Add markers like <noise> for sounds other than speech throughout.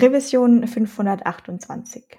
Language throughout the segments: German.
Revision 528.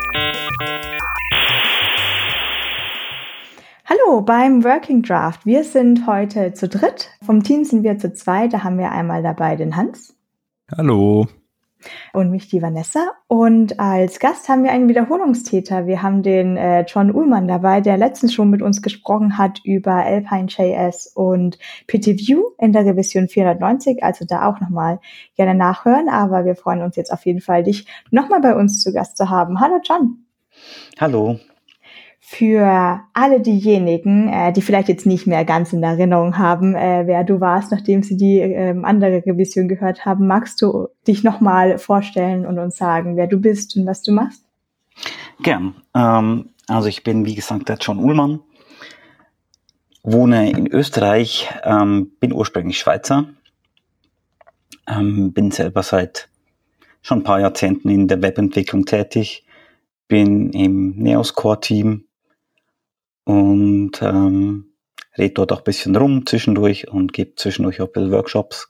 Hallo beim Working Draft. Wir sind heute zu dritt. Vom Team sind wir zu zweit. Da haben wir einmal dabei den Hans. Hallo. Und mich, die Vanessa. Und als Gast haben wir einen Wiederholungstäter. Wir haben den äh, John Ullmann dabei, der letztens schon mit uns gesprochen hat über Alpine.js und PTView in der Revision 490. Also da auch nochmal gerne nachhören. Aber wir freuen uns jetzt auf jeden Fall, dich nochmal bei uns zu Gast zu haben. Hallo John. Hallo für alle diejenigen, äh, die vielleicht jetzt nicht mehr ganz in Erinnerung haben, äh, wer du warst, nachdem sie die äh, andere Revision gehört haben, magst du dich nochmal vorstellen und uns sagen, wer du bist und was du machst? Gern. Ähm, also ich bin, wie gesagt, der John Ullmann, wohne in Österreich, ähm, bin ursprünglich Schweizer, ähm, bin selber seit schon ein paar Jahrzehnten in der Webentwicklung tätig, bin im Neos Core Team und ähm, rede dort auch ein bisschen rum zwischendurch und gebe zwischendurch auch ein bisschen Workshops.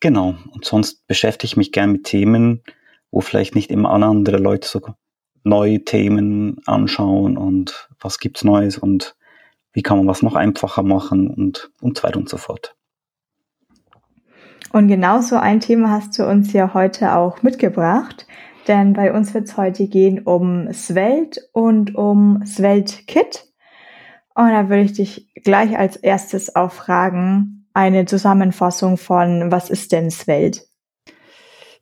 Genau. Und sonst beschäftige ich mich gern mit Themen, wo vielleicht nicht immer alle andere Leute so neue Themen anschauen und was gibt's Neues und wie kann man was noch einfacher machen und, und so weiter und so fort. Und genau so ein Thema hast du uns ja heute auch mitgebracht, denn bei uns wird es heute gehen um Svelte und um Svelte Kit. Und da würde ich dich gleich als erstes auch fragen, eine Zusammenfassung von, was ist denn Svelte?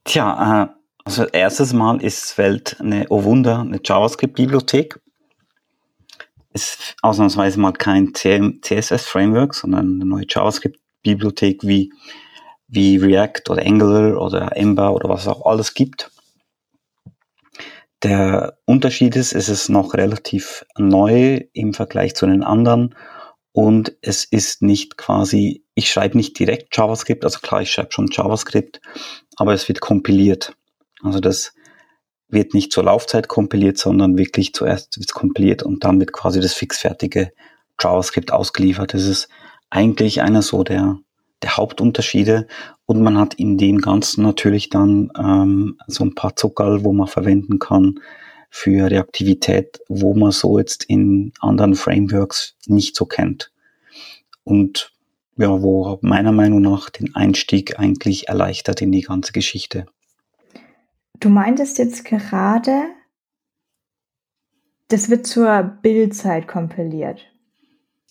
Tja, äh, also erstes Mal ist Svelte eine, oh Wunder, eine JavaScript-Bibliothek. Ist ausnahmsweise mal kein CSS-Framework, sondern eine neue JavaScript-Bibliothek wie, wie React oder Angular oder Ember oder was auch alles gibt. Der Unterschied ist, es ist noch relativ neu im Vergleich zu den anderen und es ist nicht quasi, ich schreibe nicht direkt JavaScript, also klar, ich schreibe schon JavaScript, aber es wird kompiliert. Also das wird nicht zur Laufzeit kompiliert, sondern wirklich zuerst wird es kompiliert und dann wird quasi das fixfertige JavaScript ausgeliefert. Das ist eigentlich einer so der der Hauptunterschiede und man hat in dem Ganzen natürlich dann ähm, so ein paar Zuckerl, wo man verwenden kann für Reaktivität, wo man so jetzt in anderen Frameworks nicht so kennt. Und ja, wo meiner Meinung nach den Einstieg eigentlich erleichtert in die ganze Geschichte. Du meintest jetzt gerade, das wird zur Bildzeit kompiliert.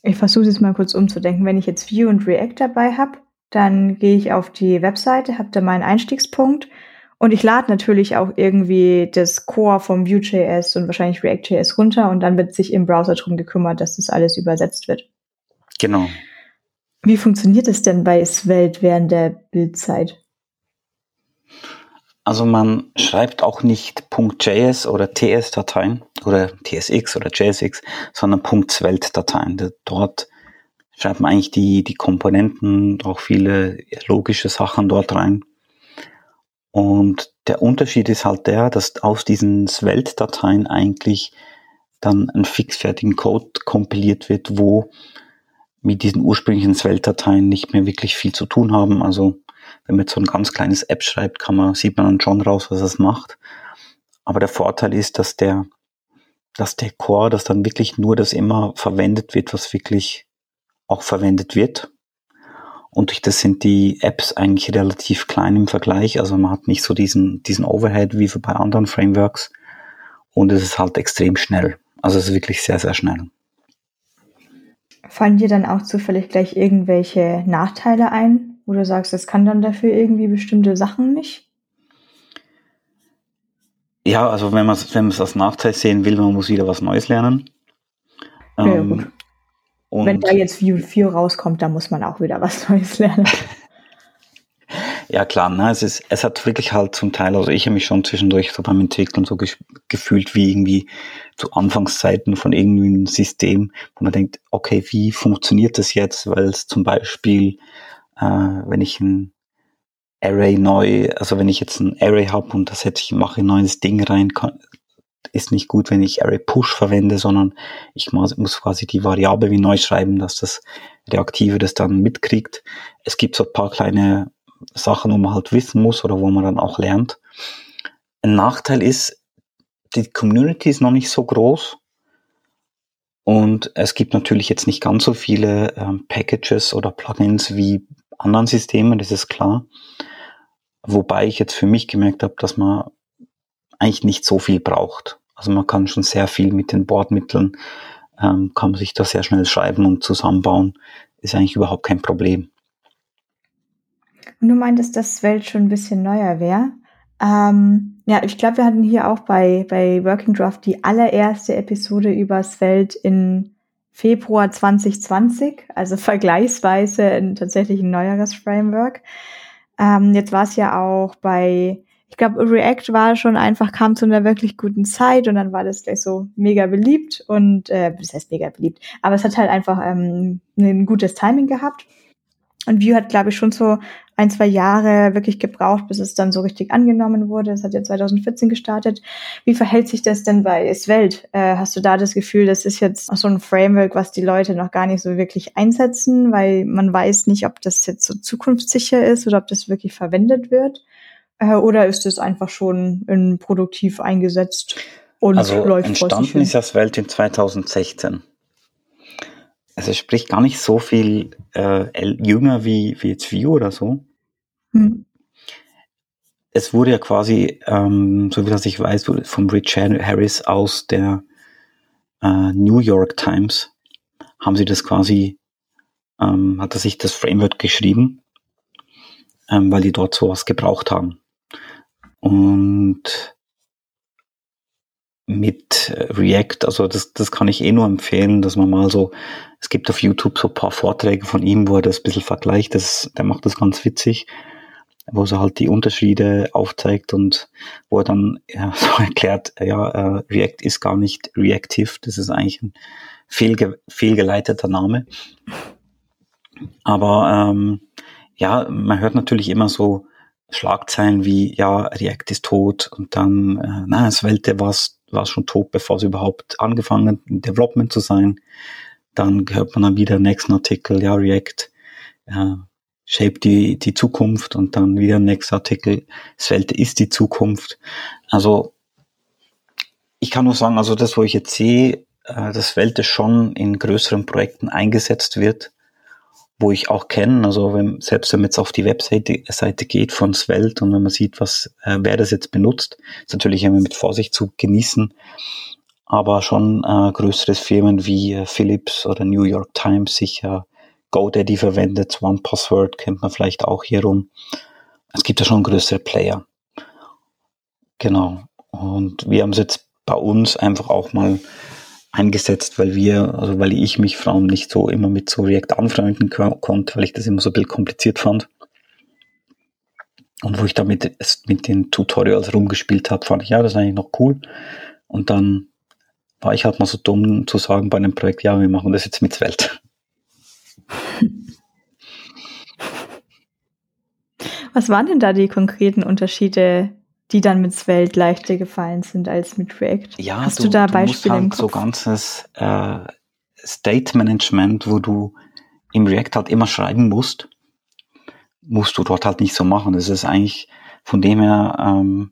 Ich versuche es mal kurz umzudenken. Wenn ich jetzt Vue und React dabei habe, dann gehe ich auf die Webseite, habe da meinen Einstiegspunkt und ich lade natürlich auch irgendwie das Core vom Vue.js und wahrscheinlich React.js runter und dann wird sich im Browser drum gekümmert, dass das alles übersetzt wird. Genau. Wie funktioniert es denn bei Svelte während der Bildzeit? Also man schreibt auch nicht .js oder TS-Dateien oder TSX oder JSX, sondern .svelte-Dateien. Dort schreibt man eigentlich die, die Komponenten, auch viele logische Sachen dort rein. Und der Unterschied ist halt der, dass aus diesen Svelte-Dateien eigentlich dann ein fixfertigen Code kompiliert wird, wo mit diesen ursprünglichen Svelte-Dateien nicht mehr wirklich viel zu tun haben. Also wenn man jetzt so ein ganz kleines App schreibt, kann man, sieht man dann schon raus, was es macht. Aber der Vorteil ist, dass der, dass der Core, dass dann wirklich nur das immer verwendet wird, was wirklich auch verwendet wird. Und durch das sind die Apps eigentlich relativ klein im Vergleich. Also man hat nicht so diesen, diesen Overhead wie bei anderen Frameworks. Und es ist halt extrem schnell. Also es ist wirklich sehr, sehr schnell. Fallen dir dann auch zufällig gleich irgendwelche Nachteile ein, wo du sagst, das kann dann dafür irgendwie bestimmte Sachen nicht? Ja, also wenn man es wenn als Nachteil sehen will, man muss wieder was Neues lernen. Ja, ähm, wenn da jetzt View 4 rauskommt, dann muss man auch wieder was <laughs> Neues lernen. Ja, klar, ne, es ist, es hat wirklich halt zum Teil, also ich habe mich schon zwischendurch so beim Entwickeln so gefühlt wie irgendwie zu Anfangszeiten von irgendwie einem System, wo man denkt, okay, wie funktioniert das jetzt? Weil es zum Beispiel, äh, wenn ich ein Array neu, also wenn ich jetzt ein Array habe und das hätte ich, mache ein neues Ding rein, kann, ist nicht gut, wenn ich Array Push verwende, sondern ich muss quasi die Variable wie neu schreiben, dass das Reaktive das dann mitkriegt. Es gibt so ein paar kleine Sachen, wo man halt wissen muss oder wo man dann auch lernt. Ein Nachteil ist, die Community ist noch nicht so groß und es gibt natürlich jetzt nicht ganz so viele ähm, Packages oder Plugins wie anderen Systemen, das ist klar. Wobei ich jetzt für mich gemerkt habe, dass man eigentlich nicht so viel braucht. Also man kann schon sehr viel mit den Bordmitteln, ähm, kann man sich da sehr schnell schreiben und zusammenbauen. Ist eigentlich überhaupt kein Problem. Und du meintest, dass Welt schon ein bisschen neuer wäre. Ähm, ja, ich glaube, wir hatten hier auch bei, bei Working Draft die allererste Episode über Svelte in Februar 2020, also <laughs> vergleichsweise ein, tatsächlich ein neueres Framework. Ähm, jetzt war es ja auch bei, ich glaube, React war schon einfach, kam zu einer wirklich guten Zeit und dann war das gleich so mega beliebt und, äh, das heißt mega beliebt, aber es hat halt einfach ähm, ein gutes Timing gehabt. Und Vue hat, glaube ich, schon so ein, zwei Jahre wirklich gebraucht, bis es dann so richtig angenommen wurde. Es hat ja 2014 gestartet. Wie verhält sich das denn bei Svelte? Äh, hast du da das Gefühl, das ist jetzt so ein Framework, was die Leute noch gar nicht so wirklich einsetzen, weil man weiß nicht, ob das jetzt so zukunftssicher ist oder ob das wirklich verwendet wird? Äh, oder ist es einfach schon in produktiv eingesetzt und also läuft entstanden ist ja Svelte in 2016 also sprich gar nicht so viel äh, jünger wie, wie jetzt View oder so. Hm. Es wurde ja quasi, ähm, so wie das ich weiß, vom Rich Harris aus der äh, New York Times haben sie das quasi, ähm, hat er sich das Framework geschrieben, ähm, weil die dort sowas gebraucht haben. Und mit React, also das, das kann ich eh nur empfehlen, dass man mal so, es gibt auf YouTube so ein paar Vorträge von ihm, wo er das ein bisschen vergleicht, das, der macht das ganz witzig, wo er halt die Unterschiede aufzeigt und wo er dann ja, <laughs> so erklärt, ja, äh, React ist gar nicht reactive, das ist eigentlich ein fehlge fehlgeleiteter Name. Aber ähm, ja, man hört natürlich immer so Schlagzeilen wie, ja, React ist tot und dann, äh, na, es Welte was war schon tot, bevor sie überhaupt angefangen hat, Development zu sein. Dann hört man dann wieder den nächsten Artikel, ja, React äh, shape die, die Zukunft und dann wieder der nächste Artikel, Svelte ist die Zukunft. Also ich kann nur sagen, also das, wo ich jetzt sehe, äh, dass Svelte schon in größeren Projekten eingesetzt wird, wo ich auch kenne, also wenn, selbst wenn man jetzt auf die Webseite Seite geht von Svelte und wenn man sieht, was, äh, wer das jetzt benutzt, ist natürlich immer mit Vorsicht zu genießen, aber schon äh, größere Firmen wie äh, Philips oder New York Times sicher GoDaddy verwendet, One Password kennt man vielleicht auch hier rum. Es gibt ja schon größere Player. Genau. Und wir haben es jetzt bei uns einfach auch mal eingesetzt, weil wir, also weil ich mich allem nicht so immer mit so React anfreunden konnte, weil ich das immer so ein bisschen kompliziert fand. Und wo ich damit mit den Tutorials rumgespielt habe, fand ich, ja, das ist eigentlich noch cool. Und dann war ich halt mal so dumm zu sagen bei einem Projekt, ja, wir machen das jetzt mit Svelte. <laughs> Was waren denn da die konkreten Unterschiede die dann mit Svelte leichter gefallen sind als mit React. Ja, Hast du, du da du Beispiele musst halt so ganzes äh, State Management, wo du im React halt immer schreiben musst, musst du dort halt nicht so machen. Das ist eigentlich von dem her ähm,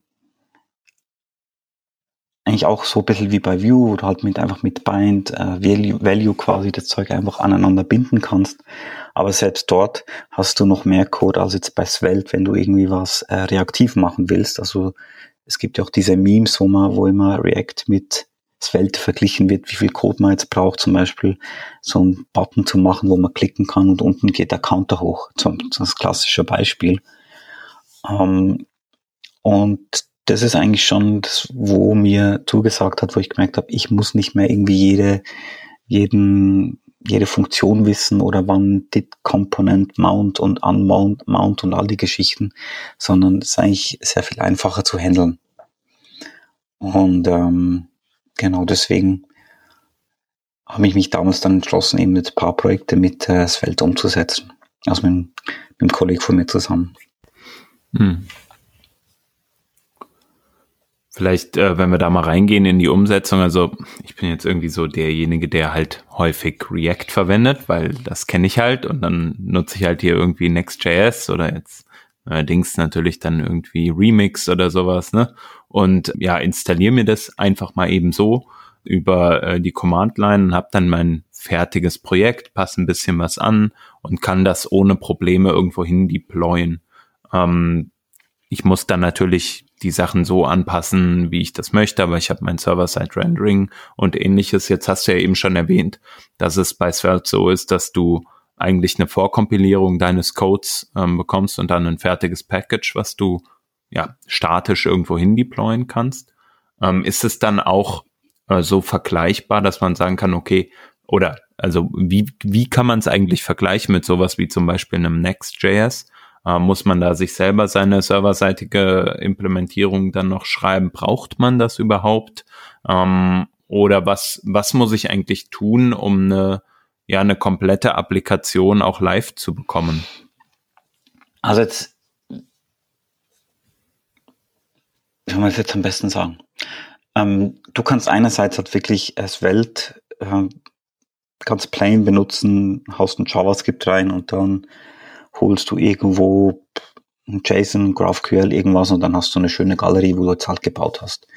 eigentlich auch so ein bisschen wie bei Vue, du halt mit einfach mit Bind äh, Value, Value quasi das Zeug einfach aneinander binden kannst. Aber selbst dort hast du noch mehr Code als jetzt bei Svelte, wenn du irgendwie was äh, reaktiv machen willst. Also es gibt ja auch diese Memes, wo man, wo immer React mit Svelte verglichen wird, wie viel Code man jetzt braucht, zum Beispiel so einen Button zu machen, wo man klicken kann und unten geht der Counter hoch, zum, das klassische Beispiel. Ähm, und das ist eigentlich schon das, wo mir zugesagt hat, wo ich gemerkt habe, ich muss nicht mehr irgendwie jede, jeden, jede Funktion wissen oder wann dit Component Mount und Unmount Mount und all die Geschichten, sondern es ist eigentlich sehr viel einfacher zu handeln. Und ähm, genau deswegen habe ich mich damals dann entschlossen, eben mit ein paar Projekte mit äh, Svelte umzusetzen. Also mit, mit einem Kollegen von mir zusammen. Hm. Vielleicht, äh, wenn wir da mal reingehen in die Umsetzung, also ich bin jetzt irgendwie so derjenige, der halt häufig React verwendet, weil das kenne ich halt und dann nutze ich halt hier irgendwie Next.js oder jetzt allerdings natürlich dann irgendwie Remix oder sowas, ne? Und ja, installiere mir das einfach mal eben so über äh, die Command-Line und habe dann mein fertiges Projekt, passe ein bisschen was an und kann das ohne Probleme irgendwo hin deployen. Ähm, ich muss dann natürlich die Sachen so anpassen, wie ich das möchte, aber ich habe mein Server-Side-Rendering und ähnliches. Jetzt hast du ja eben schon erwähnt, dass es bei Svelte so ist, dass du eigentlich eine Vorkompilierung deines Codes ähm, bekommst und dann ein fertiges Package, was du ja statisch irgendwo hin deployen kannst. Ähm, ist es dann auch äh, so vergleichbar, dass man sagen kann, okay, oder also wie, wie kann man es eigentlich vergleichen mit sowas wie zum Beispiel einem Next.js? Äh, muss man da sich selber seine serverseitige Implementierung dann noch schreiben? Braucht man das überhaupt? Ähm, oder was, was muss ich eigentlich tun, um eine ja eine komplette Applikation auch live zu bekommen? Also jetzt, wie soll man das jetzt am besten sagen? Ähm, du kannst einerseits halt wirklich als Welt äh, ganz plain benutzen, haust ein JavaScript rein und dann holst du irgendwo JSON, GraphQL, irgendwas und dann hast du eine schöne Galerie, wo du jetzt halt gebaut hast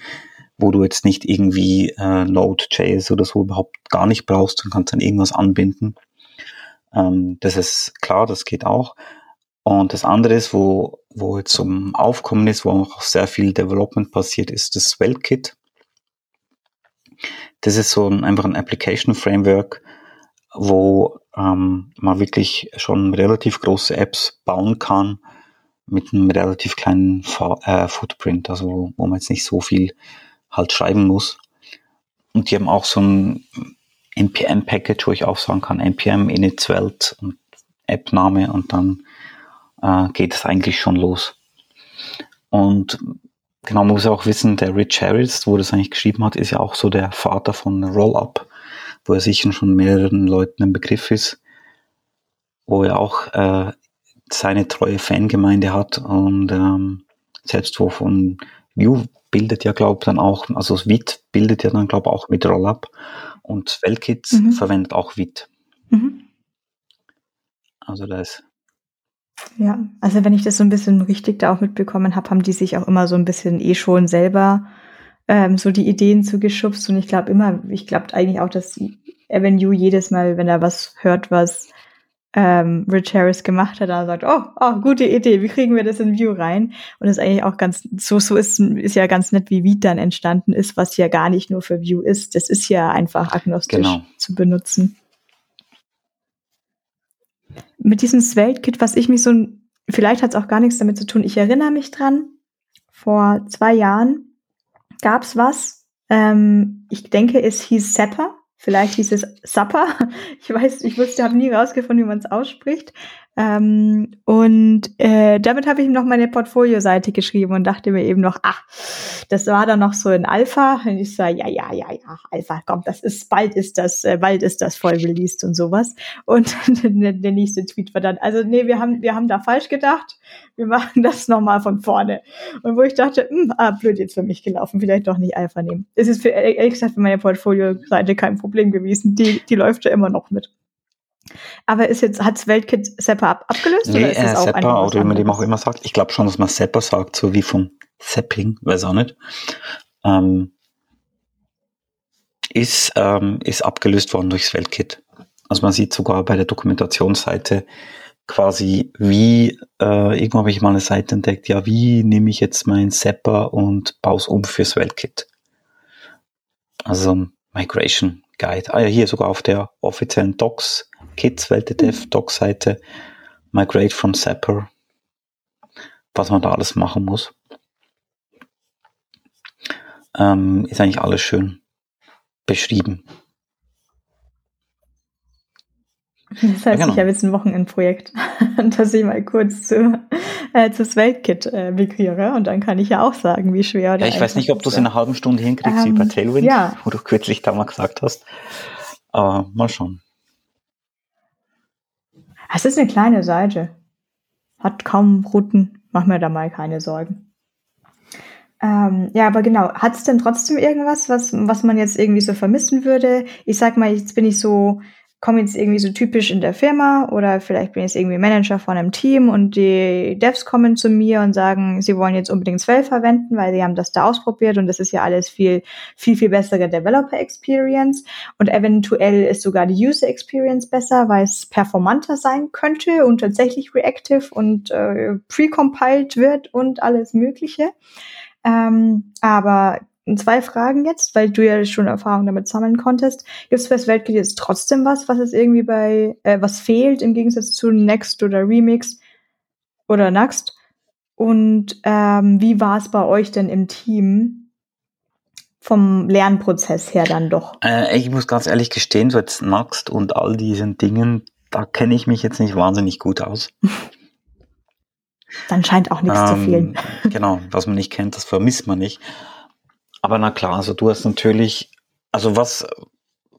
wo du jetzt nicht irgendwie äh, Node.js oder so überhaupt gar nicht brauchst und kannst dann irgendwas anbinden. Ähm, das ist klar, das geht auch. Und das andere ist, wo, wo jetzt zum Aufkommen ist, wo auch sehr viel Development passiert, ist das Svelte-Kit. Das ist so ein, einfach ein Application Framework, wo ähm, man wirklich schon relativ große Apps bauen kann mit einem relativ kleinen äh, Footprint, also wo man jetzt nicht so viel halt schreiben muss. Und die haben auch so ein NPM-Package, wo ich auch sagen kann, NPM init Welt und App-Name und dann äh, geht es eigentlich schon los. Und genau, man muss auch wissen, der Rich Harris, wo das eigentlich geschrieben hat, ist ja auch so der Vater von Rollup, wo er sicher schon mehreren Leuten ein Begriff ist, wo er auch äh, seine treue Fangemeinde hat und ähm, selbst wo von Vue bildet ja, glaube ich, dann auch, also WIT bildet ja dann, glaube ich, auch mit Rollup und Velkits mhm. verwendet auch WIT. Mhm. Also da ist. Ja, also wenn ich das so ein bisschen richtig da auch mitbekommen habe, haben die sich auch immer so ein bisschen eh schon selber ähm, so die Ideen zugeschubst und ich glaube immer, ich glaube eigentlich auch, dass Avenue jedes Mal, wenn er was hört, was ähm, Rich Harris gemacht hat, da sagt, oh, oh, gute Idee, wie kriegen wir das in View rein? Und das ist eigentlich auch ganz, so, so ist, ist ja ganz nett, wie Vite dann entstanden ist, was ja gar nicht nur für View ist. Das ist ja einfach agnostisch genau. zu benutzen. Mit diesem Svelte-Kit, was ich mich so, vielleicht hat es auch gar nichts damit zu tun, ich erinnere mich dran, vor zwei Jahren gab's was, ähm, ich denke, es hieß Sepper Vielleicht hieß es Supper. <laughs> Ich weiß, ich wusste, habe nie rausgefunden, wie man es ausspricht. Ähm, und äh, damit habe ich noch meine Portfolio-Seite geschrieben und dachte mir eben noch, ach, das war dann noch so in Alpha. Und ich sage, ja, ja, ja, ja, Alpha, komm, das ist, bald ist das, äh, bald ist das voll released und sowas. Und <laughs> der, der nächste Tweet war dann, also nee, wir haben, wir haben da falsch gedacht. Wir machen <laughs> das nochmal von vorne. Und wo ich dachte, mh, hm, ah, blöd jetzt für mich gelaufen, vielleicht doch nicht Alpha nehmen. Es ist für, ehrlich gesagt für meine Portfolio-Seite kein Problem gewesen. Die, die läuft ja immer noch mit. Aber ist jetzt, hat Weltkit Seppa ab, abgelöst? Nee, oder ist äh, auch Seppa, oder wie man dem auch immer sagt. Ich glaube schon, dass man Seppa sagt, so wie von Sepping, weiß auch nicht. Ähm, ist, ähm, ist abgelöst worden durchs Weltkit. Also man sieht sogar bei der Dokumentationsseite quasi, wie, äh, irgendwo habe ich mal eine Seite entdeckt, ja, wie nehme ich jetzt mein Seppa und baue es um fürs Weltkit. Also Migration Guide. Ah ja, hier sogar auf der offiziellen Docs, Kids WelteDev mhm. Docs-Seite. Migrate from Zapper. Was man da alles machen muss. Ähm, ist eigentlich alles schön beschrieben. Das heißt, ja, genau. ich habe jetzt ein Wochenendprojekt, <laughs> dass ich mal kurz zu, äh, zu Weltkit äh, migriere und dann kann ich ja auch sagen, wie schwer oder Ja, ich weiß nicht, ob du es in einer halben Stunde hinkriegst ähm, wie bei Tailwind, ja. wo du kürzlich da mal gesagt hast. Aber mal schauen. Es ist eine kleine Seite. Hat kaum Routen. Mach mir da mal keine Sorgen. Ähm, ja, aber genau, hat es denn trotzdem irgendwas, was, was man jetzt irgendwie so vermissen würde? Ich sag mal, jetzt bin ich so komme jetzt irgendwie so typisch in der Firma oder vielleicht bin ich jetzt irgendwie Manager von einem Team und die Devs kommen zu mir und sagen, sie wollen jetzt unbedingt Svelte verwenden, weil sie haben das da ausprobiert und das ist ja alles viel, viel, viel bessere Developer Experience und eventuell ist sogar die User Experience besser, weil es performanter sein könnte und tatsächlich reactive und äh, precompiled wird und alles Mögliche. Ähm, aber zwei Fragen jetzt, weil du ja schon Erfahrung damit sammeln konntest. Gibt es fürs Weltkit jetzt trotzdem was, was es irgendwie bei, äh, was fehlt im Gegensatz zu Next oder Remix oder Next? Und ähm, wie war es bei euch denn im Team vom Lernprozess her dann doch? Äh, ich muss ganz ehrlich gestehen, so jetzt Next und all diesen Dingen, da kenne ich mich jetzt nicht wahnsinnig gut aus. dann scheint auch nichts ähm, zu fehlen. genau, was man nicht kennt, das vermisst man nicht. Aber na klar, also du hast natürlich, also was,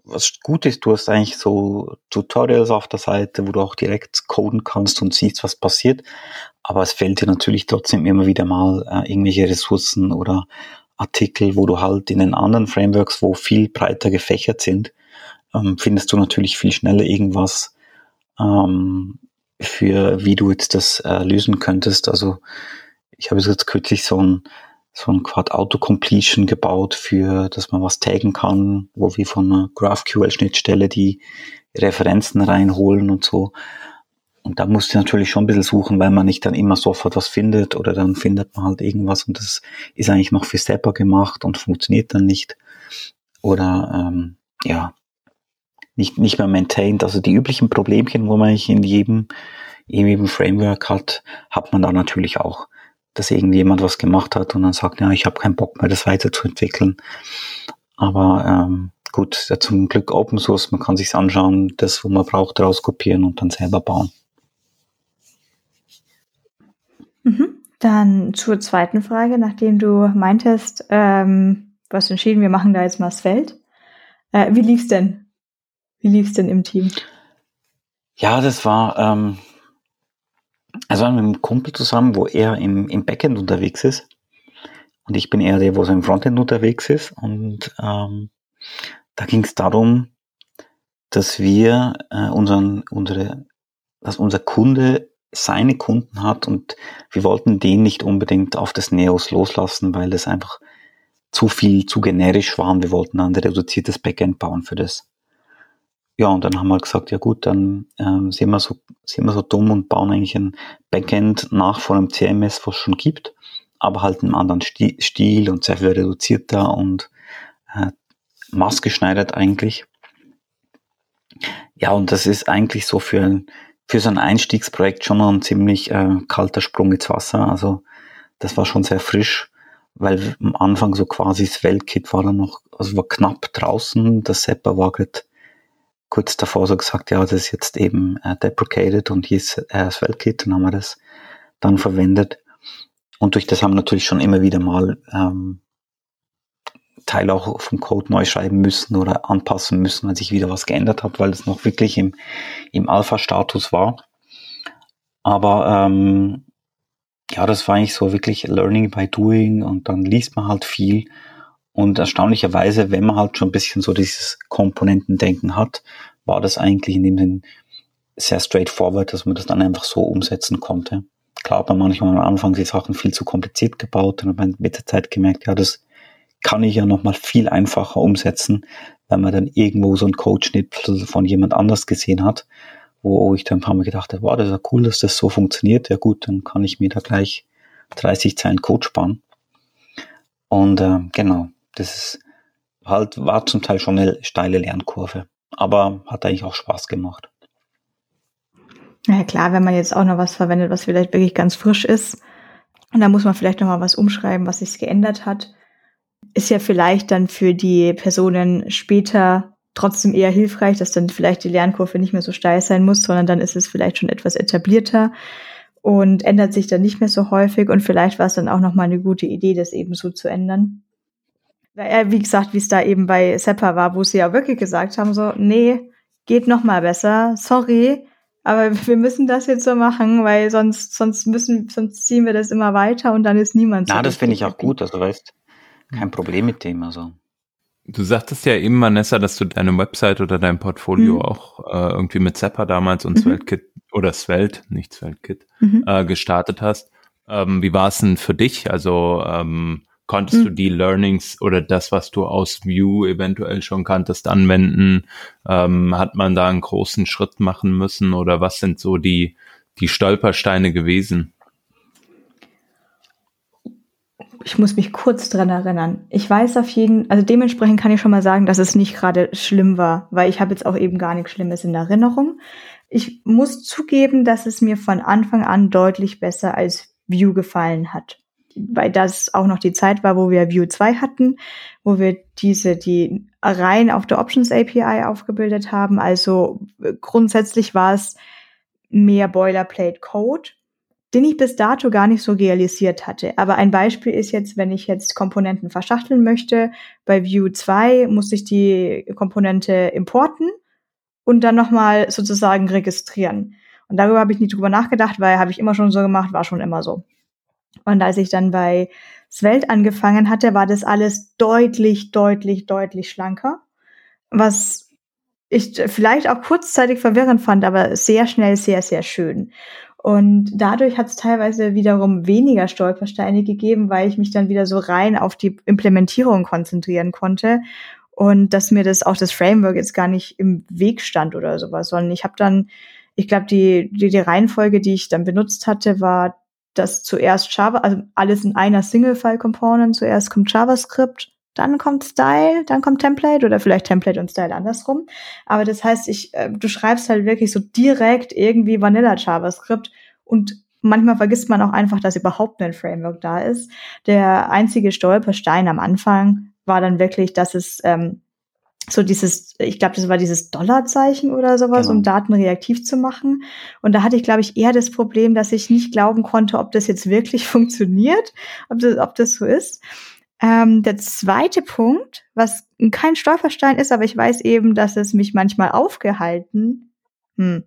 was gut ist, du hast eigentlich so Tutorials auf der Seite, wo du auch direkt coden kannst und siehst, was passiert. Aber es fehlt dir natürlich trotzdem immer wieder mal äh, irgendwelche Ressourcen oder Artikel, wo du halt in den anderen Frameworks, wo viel breiter gefächert sind, ähm, findest du natürlich viel schneller irgendwas ähm, für, wie du jetzt das äh, lösen könntest. Also ich habe jetzt kürzlich so ein so ein Quad Auto-Completion gebaut für, dass man was taggen kann, wo wir von einer GraphQL-Schnittstelle die Referenzen reinholen und so. Und da musst du natürlich schon ein bisschen suchen, weil man nicht dann immer sofort was findet oder dann findet man halt irgendwas und das ist eigentlich noch für Stepper gemacht und funktioniert dann nicht. Oder ähm, ja, nicht, nicht mehr maintained. Also die üblichen Problemchen, wo man eigentlich in jedem, in jedem Framework hat, hat man da natürlich auch dass irgendjemand was gemacht hat und dann sagt, ja, ich habe keinen Bock mehr, das weiterzuentwickeln. Aber ähm, gut, ja, zum Glück Open Source, man kann sich's anschauen, das, wo man braucht, rauskopieren und dann selber bauen. Mhm. Dann zur zweiten Frage, nachdem du meintest, ähm, du hast entschieden, wir machen da jetzt mal das Feld. Äh, wie lief's denn? Wie lief's denn im Team? Ja, das war, ähm, also mit einem Kumpel zusammen, wo er im, im Backend unterwegs ist. Und ich bin eher der, wo so im Frontend unterwegs ist. Und ähm, da ging es darum, dass wir äh, unseren, unsere, dass unser Kunde seine Kunden hat und wir wollten den nicht unbedingt auf das Neos loslassen, weil das einfach zu viel, zu generisch war und wir wollten dann ein reduziertes Backend bauen für das. Ja, und dann haben wir gesagt, ja gut, dann ähm, sind, wir so, sind wir so dumm und bauen eigentlich ein Backend nach von einem CMS, was es schon gibt, aber halt einen anderen Stil und sehr viel reduzierter und äh, maßgeschneidert eigentlich. Ja, und das ist eigentlich so für, für so ein Einstiegsprojekt schon ein ziemlich äh, kalter Sprung ins Wasser. Also das war schon sehr frisch, weil am Anfang so quasi das Weltkit war dann noch, also war knapp draußen, das Sepper war gerade kurz davor so gesagt, ja, das ist jetzt eben äh, deprecated und hier ist äh, das Weltkit, dann haben wir das dann verwendet. Und durch das haben wir natürlich schon immer wieder mal ähm, Teil auch vom Code neu schreiben müssen oder anpassen müssen, wenn sich wieder was geändert hat, weil es noch wirklich im, im Alpha-Status war. Aber ähm, ja, das war eigentlich so wirklich Learning by Doing und dann liest man halt viel und erstaunlicherweise, wenn man halt schon ein bisschen so dieses Komponentendenken hat, war das eigentlich in dem Sinn sehr straightforward, dass man das dann einfach so umsetzen konnte. Klar hat man manchmal am Anfang die Sachen viel zu kompliziert gebaut und hat man mit der Zeit gemerkt, ja, das kann ich ja nochmal viel einfacher umsetzen, wenn man dann irgendwo so einen Code-Schnipsel von jemand anders gesehen hat, wo ich dann ein paar Mal gedacht habe, wow, das ist ja cool, dass das so funktioniert. Ja gut, dann kann ich mir da gleich 30 Zeilen Code sparen. Und äh, genau, das ist halt war zum Teil schon eine steile Lernkurve, aber hat eigentlich auch Spaß gemacht. Ja klar, wenn man jetzt auch noch was verwendet, was vielleicht wirklich ganz frisch ist, und da muss man vielleicht noch mal was umschreiben, was sich geändert hat, ist ja vielleicht dann für die Personen später trotzdem eher hilfreich, dass dann vielleicht die Lernkurve nicht mehr so steil sein muss, sondern dann ist es vielleicht schon etwas etablierter und ändert sich dann nicht mehr so häufig und vielleicht war es dann auch noch mal eine gute Idee, das eben so zu ändern. Wie gesagt, wie es da eben bei Seppa war, wo sie ja wirklich gesagt haben, so, nee, geht noch mal besser, sorry, aber <laughs> wir müssen das jetzt so machen, weil sonst, sonst müssen, sonst ziehen wir das immer weiter und dann ist niemand so. Na, das finde ich auch gut, also weißt, kein Problem mit dem, also. Du sagtest ja eben, Vanessa, dass du deine Website oder dein Portfolio mhm. auch äh, irgendwie mit Zapper damals und mhm. Svelte oder Svelte, nicht Svelte mhm. äh, gestartet hast. Ähm, wie war es denn für dich? Also ähm, konntest du mhm. die Learnings oder das, was du aus View eventuell schon kanntest, anwenden? Ähm, hat man da einen großen Schritt machen müssen oder was sind so die, die Stolpersteine gewesen? ich muss mich kurz dran erinnern. Ich weiß auf jeden, also dementsprechend kann ich schon mal sagen, dass es nicht gerade schlimm war, weil ich habe jetzt auch eben gar nichts Schlimmes in Erinnerung. Ich muss zugeben, dass es mir von Anfang an deutlich besser als View gefallen hat. Weil das auch noch die Zeit war, wo wir View 2 hatten, wo wir diese, die rein auf der Options API aufgebildet haben. Also grundsätzlich war es mehr Boilerplate Code den ich bis dato gar nicht so realisiert hatte. Aber ein Beispiel ist jetzt, wenn ich jetzt Komponenten verschachteln möchte, bei View 2 muss ich die Komponente importen und dann nochmal sozusagen registrieren. Und darüber habe ich nie drüber nachgedacht, weil habe ich immer schon so gemacht, war schon immer so. Und als ich dann bei Svelte angefangen hatte, war das alles deutlich, deutlich, deutlich schlanker. Was ich vielleicht auch kurzzeitig verwirrend fand, aber sehr schnell sehr, sehr schön. Und dadurch hat es teilweise wiederum weniger Stolpersteine gegeben, weil ich mich dann wieder so rein auf die Implementierung konzentrieren konnte und dass mir das auch das Framework jetzt gar nicht im Weg stand oder sowas, sondern ich habe dann, ich glaube, die, die, die Reihenfolge, die ich dann benutzt hatte, war dass zuerst Java, also alles in einer Single-File-Component, zuerst kommt JavaScript, dann kommt Style, dann kommt Template oder vielleicht Template und Style andersrum. Aber das heißt, ich, äh, du schreibst halt wirklich so direkt irgendwie Vanilla JavaScript und manchmal vergisst man auch einfach, dass überhaupt ein Framework da ist. Der einzige Stolperstein am Anfang war dann wirklich, dass es ähm, so dieses, ich glaube, das war dieses Dollarzeichen oder sowas, genau. um Daten reaktiv zu machen. Und da hatte ich, glaube ich, eher das Problem, dass ich nicht glauben konnte, ob das jetzt wirklich <laughs> funktioniert, ob das, ob das so ist. Ähm, der zweite Punkt, was kein Stolperstein ist, aber ich weiß eben, dass es mich manchmal aufgehalten, hm,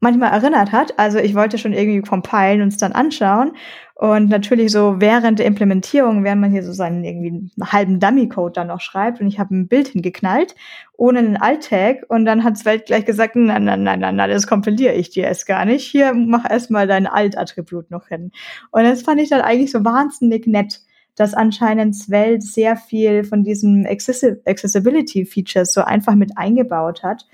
manchmal erinnert hat. Also ich wollte schon irgendwie compilen und es dann anschauen. Und natürlich so während der Implementierung, während man hier so seinen irgendwie einen halben Dummy-Code dann noch schreibt und ich habe ein Bild hingeknallt, ohne einen Alt-Tag und dann hat Welt gleich gesagt, nein, nein, nein, nein, nein, das kompiliere ich dir erst gar nicht. Hier, mach erstmal dein Alt-Attribut noch hin. Und das fand ich dann eigentlich so wahnsinnig nett dass anscheinend Svelte sehr viel von diesen Accessibility-Features so einfach mit eingebaut hat.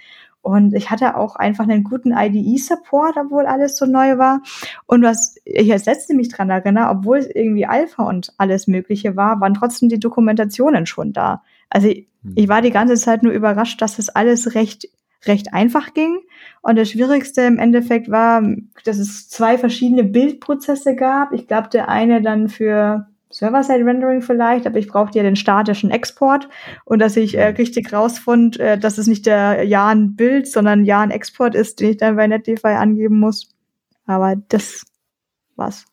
Und ich hatte auch einfach einen guten IDE-Support, obwohl alles so neu war. Und was ich als letzte mich dran erinnere, obwohl es irgendwie Alpha und alles Mögliche war, waren trotzdem die Dokumentationen schon da. Also ich, hm. ich war die ganze Zeit nur überrascht, dass es alles recht recht einfach ging. Und das Schwierigste im Endeffekt war, dass es zwei verschiedene Bildprozesse gab. Ich glaube, der eine dann für Server-Side-Rendering vielleicht, aber ich brauchte ja den statischen Export und dass ich äh, mhm. richtig rausfund, äh, dass es nicht der Jan-Bild, sondern Jan-Export ist, den ich dann bei Netlify angeben muss. Aber das war's.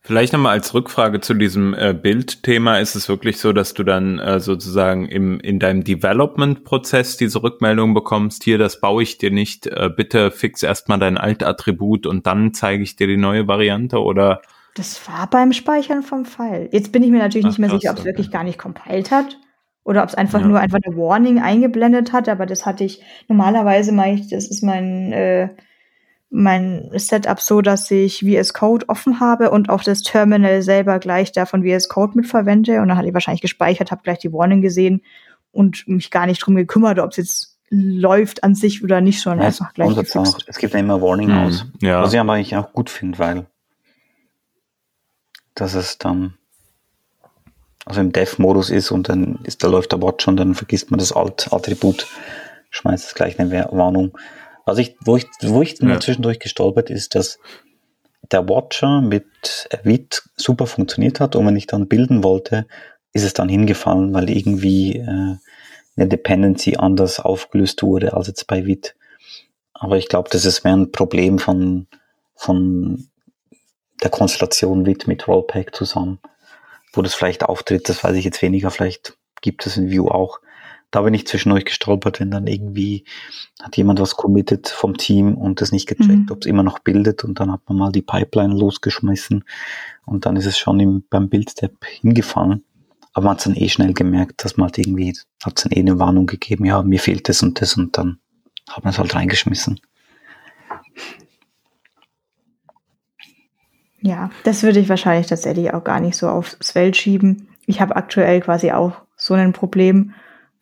Vielleicht nochmal als Rückfrage zu diesem äh, Bildthema. Ist es wirklich so, dass du dann äh, sozusagen im, in deinem Development-Prozess diese Rückmeldung bekommst, hier, das baue ich dir nicht, äh, bitte fix erstmal dein Alt-Attribut und dann zeige ich dir die neue Variante oder das war beim Speichern vom File. Jetzt bin ich mir natürlich Ach, nicht mehr sicher, ob es okay. wirklich gar nicht compiled hat oder ob es einfach ja. nur einfach eine Warning eingeblendet hat, aber das hatte ich normalerweise mache ich, das ist mein äh, mein Setup so, dass ich VS Code offen habe und auch das Terminal selber gleich davon VS Code mitverwende und dann hatte ich wahrscheinlich gespeichert, habe gleich die Warning gesehen und mich gar nicht drum gekümmert, ob es jetzt läuft an sich oder nicht, sondern ja, einfach gleich. Es gibt ja immer Warning mhm. aus. Ja. Was ich aber eigentlich auch gut finde, weil dass es dann also im Dev-Modus ist und dann ist, da läuft der Watch und dann vergisst man das Alt-Attribut, schmeißt es gleich eine Warnung. Was ich, wo ich, wo ich ja. zwischendurch gestolpert ist, dass der Watcher mit Vit super funktioniert hat und wenn ich dann bilden wollte, ist es dann hingefallen, weil irgendwie äh, eine Dependency anders aufgelöst wurde als jetzt bei Vit. Aber ich glaube, das ist mehr ein Problem von, von der Konstellation Vit mit Rollpack zusammen. Wo das vielleicht auftritt, das weiß ich jetzt weniger, vielleicht gibt es in View auch da bin ich zwischendurch gestolpert, wenn dann irgendwie hat jemand was committed vom Team und das nicht gecheckt, mhm. ob es immer noch bildet und dann hat man mal die Pipeline losgeschmissen und dann ist es schon im, beim Build-Step hingefangen. Aber man hat dann eh schnell gemerkt, dass man halt irgendwie, hat dann eh eine Warnung gegeben, ja, mir fehlt das und das und dann hat man es halt reingeschmissen. Ja, das würde ich wahrscheinlich tatsächlich auch gar nicht so aufs Feld schieben. Ich habe aktuell quasi auch so ein Problem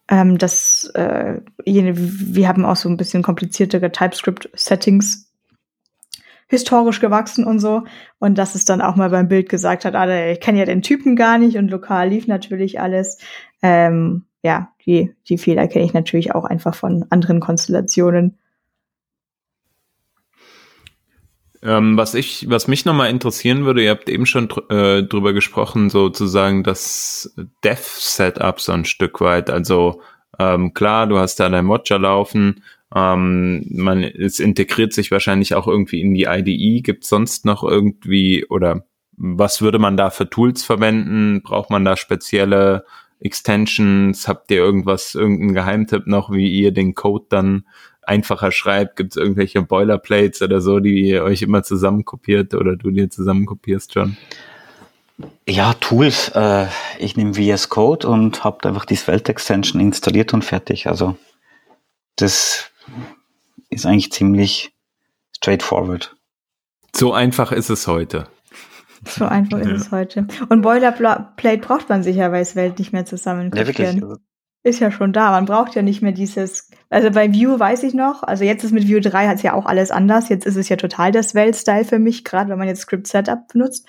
ähm, dass äh, wir haben auch so ein bisschen kompliziertere TypeScript-Settings historisch gewachsen und so. Und dass es dann auch mal beim Bild gesagt hat, ah, ich kenne ja den Typen gar nicht und lokal lief natürlich alles. Ähm, ja, die, die Fehler kenne ich natürlich auch einfach von anderen Konstellationen. Ähm, was ich, was mich nochmal interessieren würde, ihr habt eben schon dr äh, drüber gesprochen, sozusagen das Dev-Setup so ein Stück weit. Also ähm, klar, du hast da dein Watcher laufen, ähm, man, es integriert sich wahrscheinlich auch irgendwie in die IDE. Gibt sonst noch irgendwie oder was würde man da für Tools verwenden? Braucht man da spezielle Extensions? Habt ihr irgendwas, irgendeinen Geheimtipp noch, wie ihr den Code dann einfacher schreibt? Gibt es irgendwelche Boilerplates oder so, die ihr euch immer zusammenkopiert oder du dir zusammenkopierst schon? Ja, Tools. Äh, ich nehme VS Code und habe einfach die Svelte Extension installiert und fertig. Also das ist eigentlich ziemlich straightforward. So einfach ist es heute. So einfach ist ja. es heute. Und Boilerplate braucht man sicher, weil Svelte nicht mehr zusammen ja, wirklich. Ist ja schon da. Man braucht ja nicht mehr dieses also bei Vue weiß ich noch, also jetzt ist mit Vue 3 hat es ja auch alles anders. Jetzt ist es ja total das Welt-Style für mich, gerade wenn man jetzt Script Setup benutzt.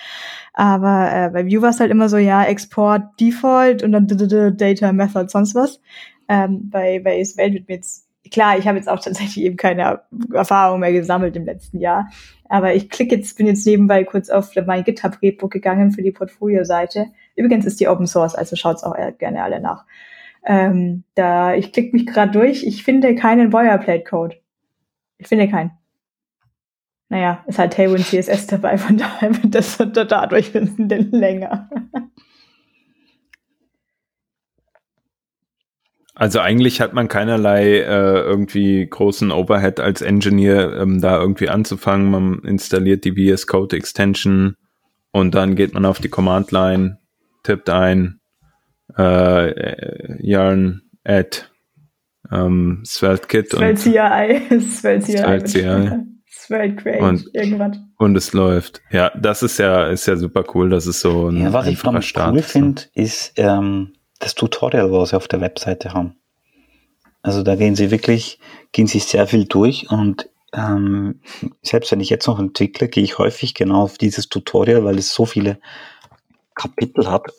Aber äh, bei Vue war es halt immer so, ja, Export Default und dann Data Method, sonst was. Ähm, bei, bei Welt wird mir jetzt, klar, ich habe jetzt auch <laughs> tatsächlich eben keine Erfahrung mehr gesammelt im letzten Jahr. Aber ich klicke jetzt, bin jetzt nebenbei kurz auf mein GitHub-Repo gegangen für die Portfolio-Seite. Übrigens ist die Open Source, also schaut's auch gerne alle nach. Ähm, da, ich klicke mich gerade durch, ich finde keinen Boilerplate-Code. Ich finde keinen. Naja, ist halt Tailwind CSS dabei, von daher wird das <laughs> dadurch ein bisschen länger. Also eigentlich hat man keinerlei äh, irgendwie großen Overhead als Engineer, ähm, da irgendwie anzufangen. Man installiert die VS Code Extension und dann geht man auf die Command Line, tippt ein, äh, Yarn at ähm, SvelteKit und CI. Svelte CI. <laughs> Svelte Create, und, irgendwas. Und es läuft. Ja, das ist ja, ist ja super cool, dass es so ein ja, was ich ganz Start cool finde, ist ähm, das Tutorial, was sie auf der Webseite haben. Also da gehen sie wirklich, gehen sie sehr viel durch und ähm, selbst wenn ich jetzt noch entwickle, gehe ich häufig genau auf dieses Tutorial, weil es so viele Kapitel hat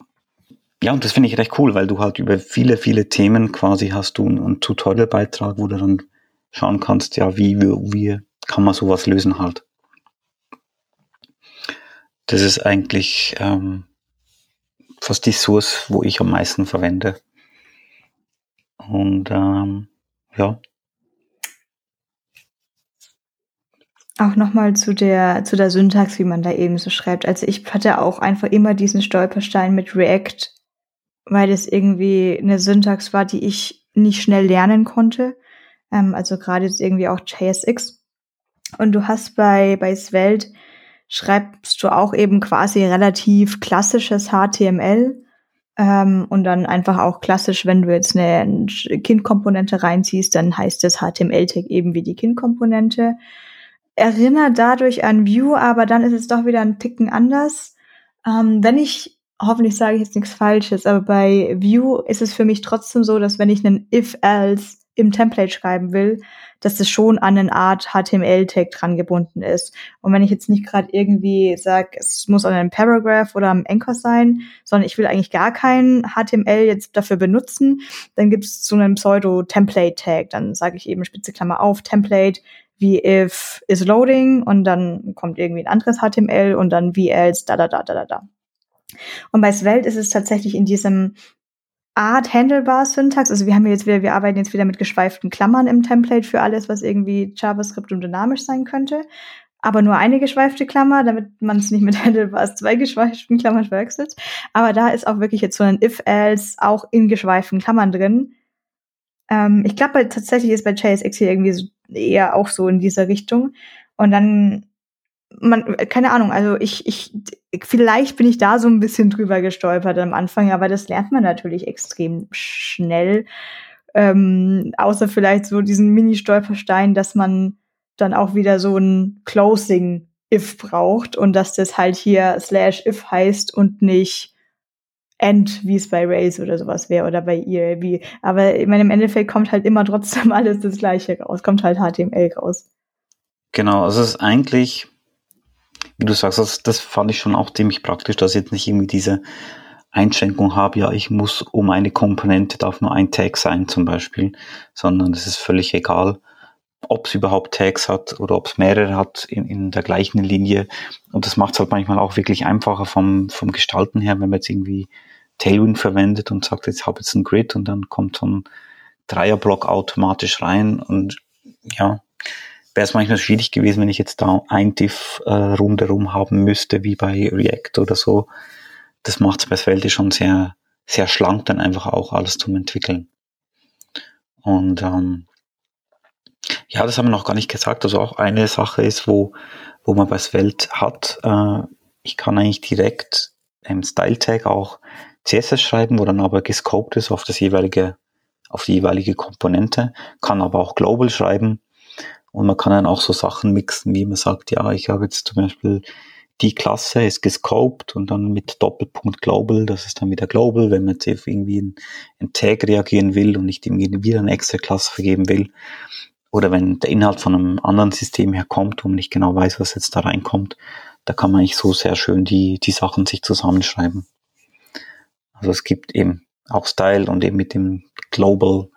ja, und das finde ich recht cool, weil du halt über viele, viele Themen quasi hast du einen Tutorial-Beitrag, wo du dann schauen kannst, ja, wie, wie kann man sowas lösen halt. Das ist eigentlich ähm, fast die Source, wo ich am meisten verwende. Und ähm, ja. Auch nochmal zu der, zu der Syntax, wie man da eben so schreibt. Also ich hatte auch einfach immer diesen Stolperstein mit React weil es irgendwie eine Syntax war, die ich nicht schnell lernen konnte. Ähm, also gerade jetzt irgendwie auch JSX. Und du hast bei, bei Svelte schreibst du auch eben quasi relativ klassisches HTML. Ähm, und dann einfach auch klassisch, wenn du jetzt eine Kindkomponente reinziehst, dann heißt das HTML-Tag eben wie die Kindkomponente. Erinnert dadurch an View, aber dann ist es doch wieder ein Ticken anders. Ähm, wenn ich hoffentlich sage ich jetzt nichts Falsches, aber bei Vue ist es für mich trotzdem so, dass wenn ich einen if-else im Template schreiben will, dass das schon an eine Art HTML-Tag dran gebunden ist. Und wenn ich jetzt nicht gerade irgendwie sage, es muss an einem Paragraph oder am Anchor sein, sondern ich will eigentlich gar kein HTML jetzt dafür benutzen, dann gibt es so einen Pseudo-Template-Tag. Dann sage ich eben Spitze Klammer auf, Template, wie if is loading und dann kommt irgendwie ein anderes HTML und dann wie else, da, da, da, da, da, da. Und bei Svelte ist es tatsächlich in diesem Art Handlebar Syntax. Also wir haben jetzt wieder, wir arbeiten jetzt wieder mit geschweiften Klammern im Template für alles, was irgendwie JavaScript und dynamisch sein könnte. Aber nur eine geschweifte Klammer, damit man es nicht mit <laughs> Handlebars zwei geschweiften Klammern verwechselt. Aber da ist auch wirklich jetzt so ein if-else auch in geschweiften Klammern drin. Ähm, ich glaube tatsächlich ist bei JSX hier irgendwie so eher auch so in dieser Richtung. Und dann man, keine Ahnung, also ich, ich, vielleicht bin ich da so ein bisschen drüber gestolpert am Anfang, aber das lernt man natürlich extrem schnell. Ähm, außer vielleicht so diesen Mini-Stolperstein, dass man dann auch wieder so ein Closing if braucht und dass das halt hier slash if heißt und nicht end, wie es bei Rails oder sowas wäre oder bei ELB. Aber ich meine, im Endeffekt kommt halt immer trotzdem <laughs> alles das gleiche raus, kommt halt HTML raus. Genau, also es ist eigentlich wie du sagst, das, das fand ich schon auch ziemlich praktisch, dass ich jetzt nicht irgendwie diese Einschränkung habe, ja, ich muss um eine Komponente darf nur ein Tag sein zum Beispiel, sondern es ist völlig egal, ob es überhaupt Tags hat oder ob es mehrere hat in, in der gleichen Linie. Und das macht es halt manchmal auch wirklich einfacher vom, vom Gestalten her, wenn man jetzt irgendwie Tailwind verwendet und sagt, jetzt habe ich jetzt ein Grid und dann kommt so ein Dreierblock automatisch rein und ja, wäre es manchmal schwierig gewesen, wenn ich jetzt da ein Diff äh, rundherum haben müsste, wie bei React oder so. Das macht es bei Svelte schon sehr, sehr schlank, dann einfach auch alles zum Entwickeln. Und ähm, ja, das haben wir noch gar nicht gesagt. Also auch eine Sache ist, wo, wo man bei Svelte hat, äh, ich kann eigentlich direkt im Style Tag auch CSS schreiben, wo dann aber gescoped ist auf das jeweilige, auf die jeweilige Komponente, kann aber auch global schreiben und man kann dann auch so Sachen mixen, wie man sagt, ja, ich habe jetzt zum Beispiel die Klasse ist gescoped und dann mit Doppelpunkt Global, das ist dann wieder Global, wenn man jetzt irgendwie ein, ein Tag reagieren will und nicht irgendwie wieder eine extra Klasse vergeben will. Oder wenn der Inhalt von einem anderen System herkommt und nicht genau weiß, was jetzt da reinkommt, da kann man eigentlich so sehr schön die, die Sachen sich zusammenschreiben. Also es gibt eben auch Style und eben mit dem Global,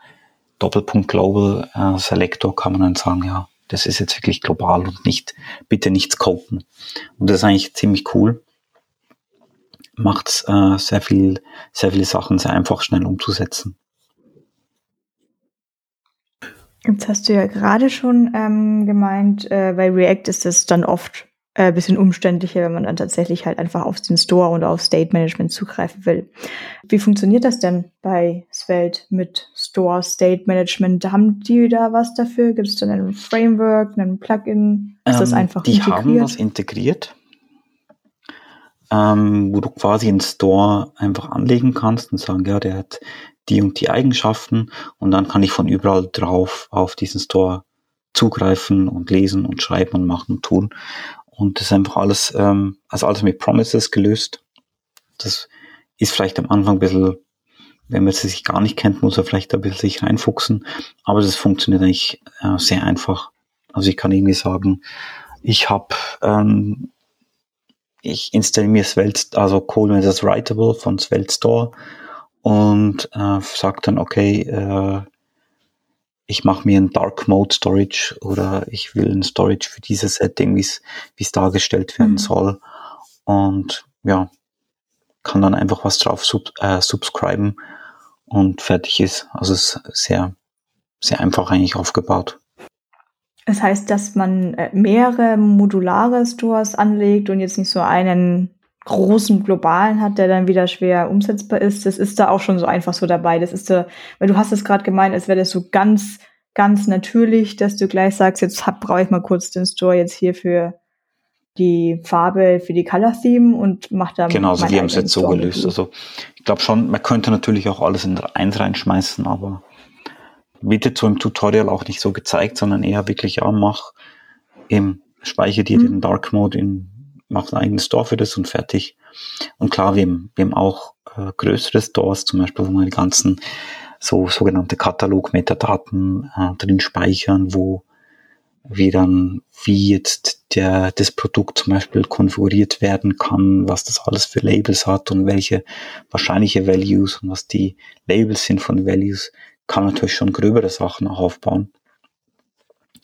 Doppelpunkt Global äh, Selector kann man dann sagen, ja, das ist jetzt wirklich global und nicht, bitte nichts copen. Und das ist eigentlich ziemlich cool. Macht äh, sehr viel, sehr viele Sachen sehr einfach schnell umzusetzen. Jetzt hast du ja gerade schon ähm, gemeint, äh, bei React ist es dann oft äh, bisschen umständlicher, wenn man dann tatsächlich halt einfach auf den Store und auf State Management zugreifen will. Wie funktioniert das denn bei Svelte mit Store State Management? Haben die da was dafür? Gibt es dann ein Framework, ein Plugin? Ist ähm, das einfach die integriert? Die haben was integriert, ähm, wo du quasi einen Store einfach anlegen kannst und sagen, ja, der hat die und die Eigenschaften und dann kann ich von überall drauf auf diesen Store zugreifen und lesen und schreiben und machen und tun. Und das ist einfach alles, ähm, also alles mit Promises gelöst. Das ist vielleicht am Anfang ein bisschen, wenn man sich gar nicht kennt, muss er vielleicht ein bisschen sich reinfuchsen. Aber das funktioniert eigentlich äh, sehr einfach. Also ich kann irgendwie sagen, ich habe, ähm, ich installiere mir Svelte, also mir das Writable von Svelte Store und äh, sage dann, okay, äh, ich mache mir ein Dark Mode Storage oder ich will ein Storage für dieses Setting, wie es dargestellt werden mhm. soll. Und ja, kann dann einfach was drauf sub, äh, subscriben und fertig ist. Also es ist sehr, sehr einfach eigentlich aufgebaut. Das heißt, dass man äh, mehrere modulare Stores anlegt und jetzt nicht so einen großen globalen hat, der dann wieder schwer umsetzbar ist, das ist da auch schon so einfach so dabei. Das ist da, weil du hast es gerade gemeint, als wäre das so ganz, ganz natürlich, dass du gleich sagst, jetzt brauche ich mal kurz den Store jetzt hier für die Farbe, für die Color Theme und mach da Genau, also die haben es jetzt so gelöst. Also ich glaube schon, man könnte natürlich auch alles in eins reinschmeißen, aber wird jetzt so im Tutorial auch nicht so gezeigt, sondern eher wirklich, ja, mach eben, speichere dir mhm. den Dark Mode in macht einen eigenen Store für das und fertig. Und klar, wir haben, wir haben auch äh, größere Stores, zum Beispiel, wo man die ganzen so sogenannte Katalog-Metadaten äh, drin speichern, wo wir dann, wie jetzt der, das Produkt zum Beispiel konfiguriert werden kann, was das alles für Labels hat und welche wahrscheinliche Values und was die Labels sind von Values, kann natürlich schon gröbere Sachen auch aufbauen.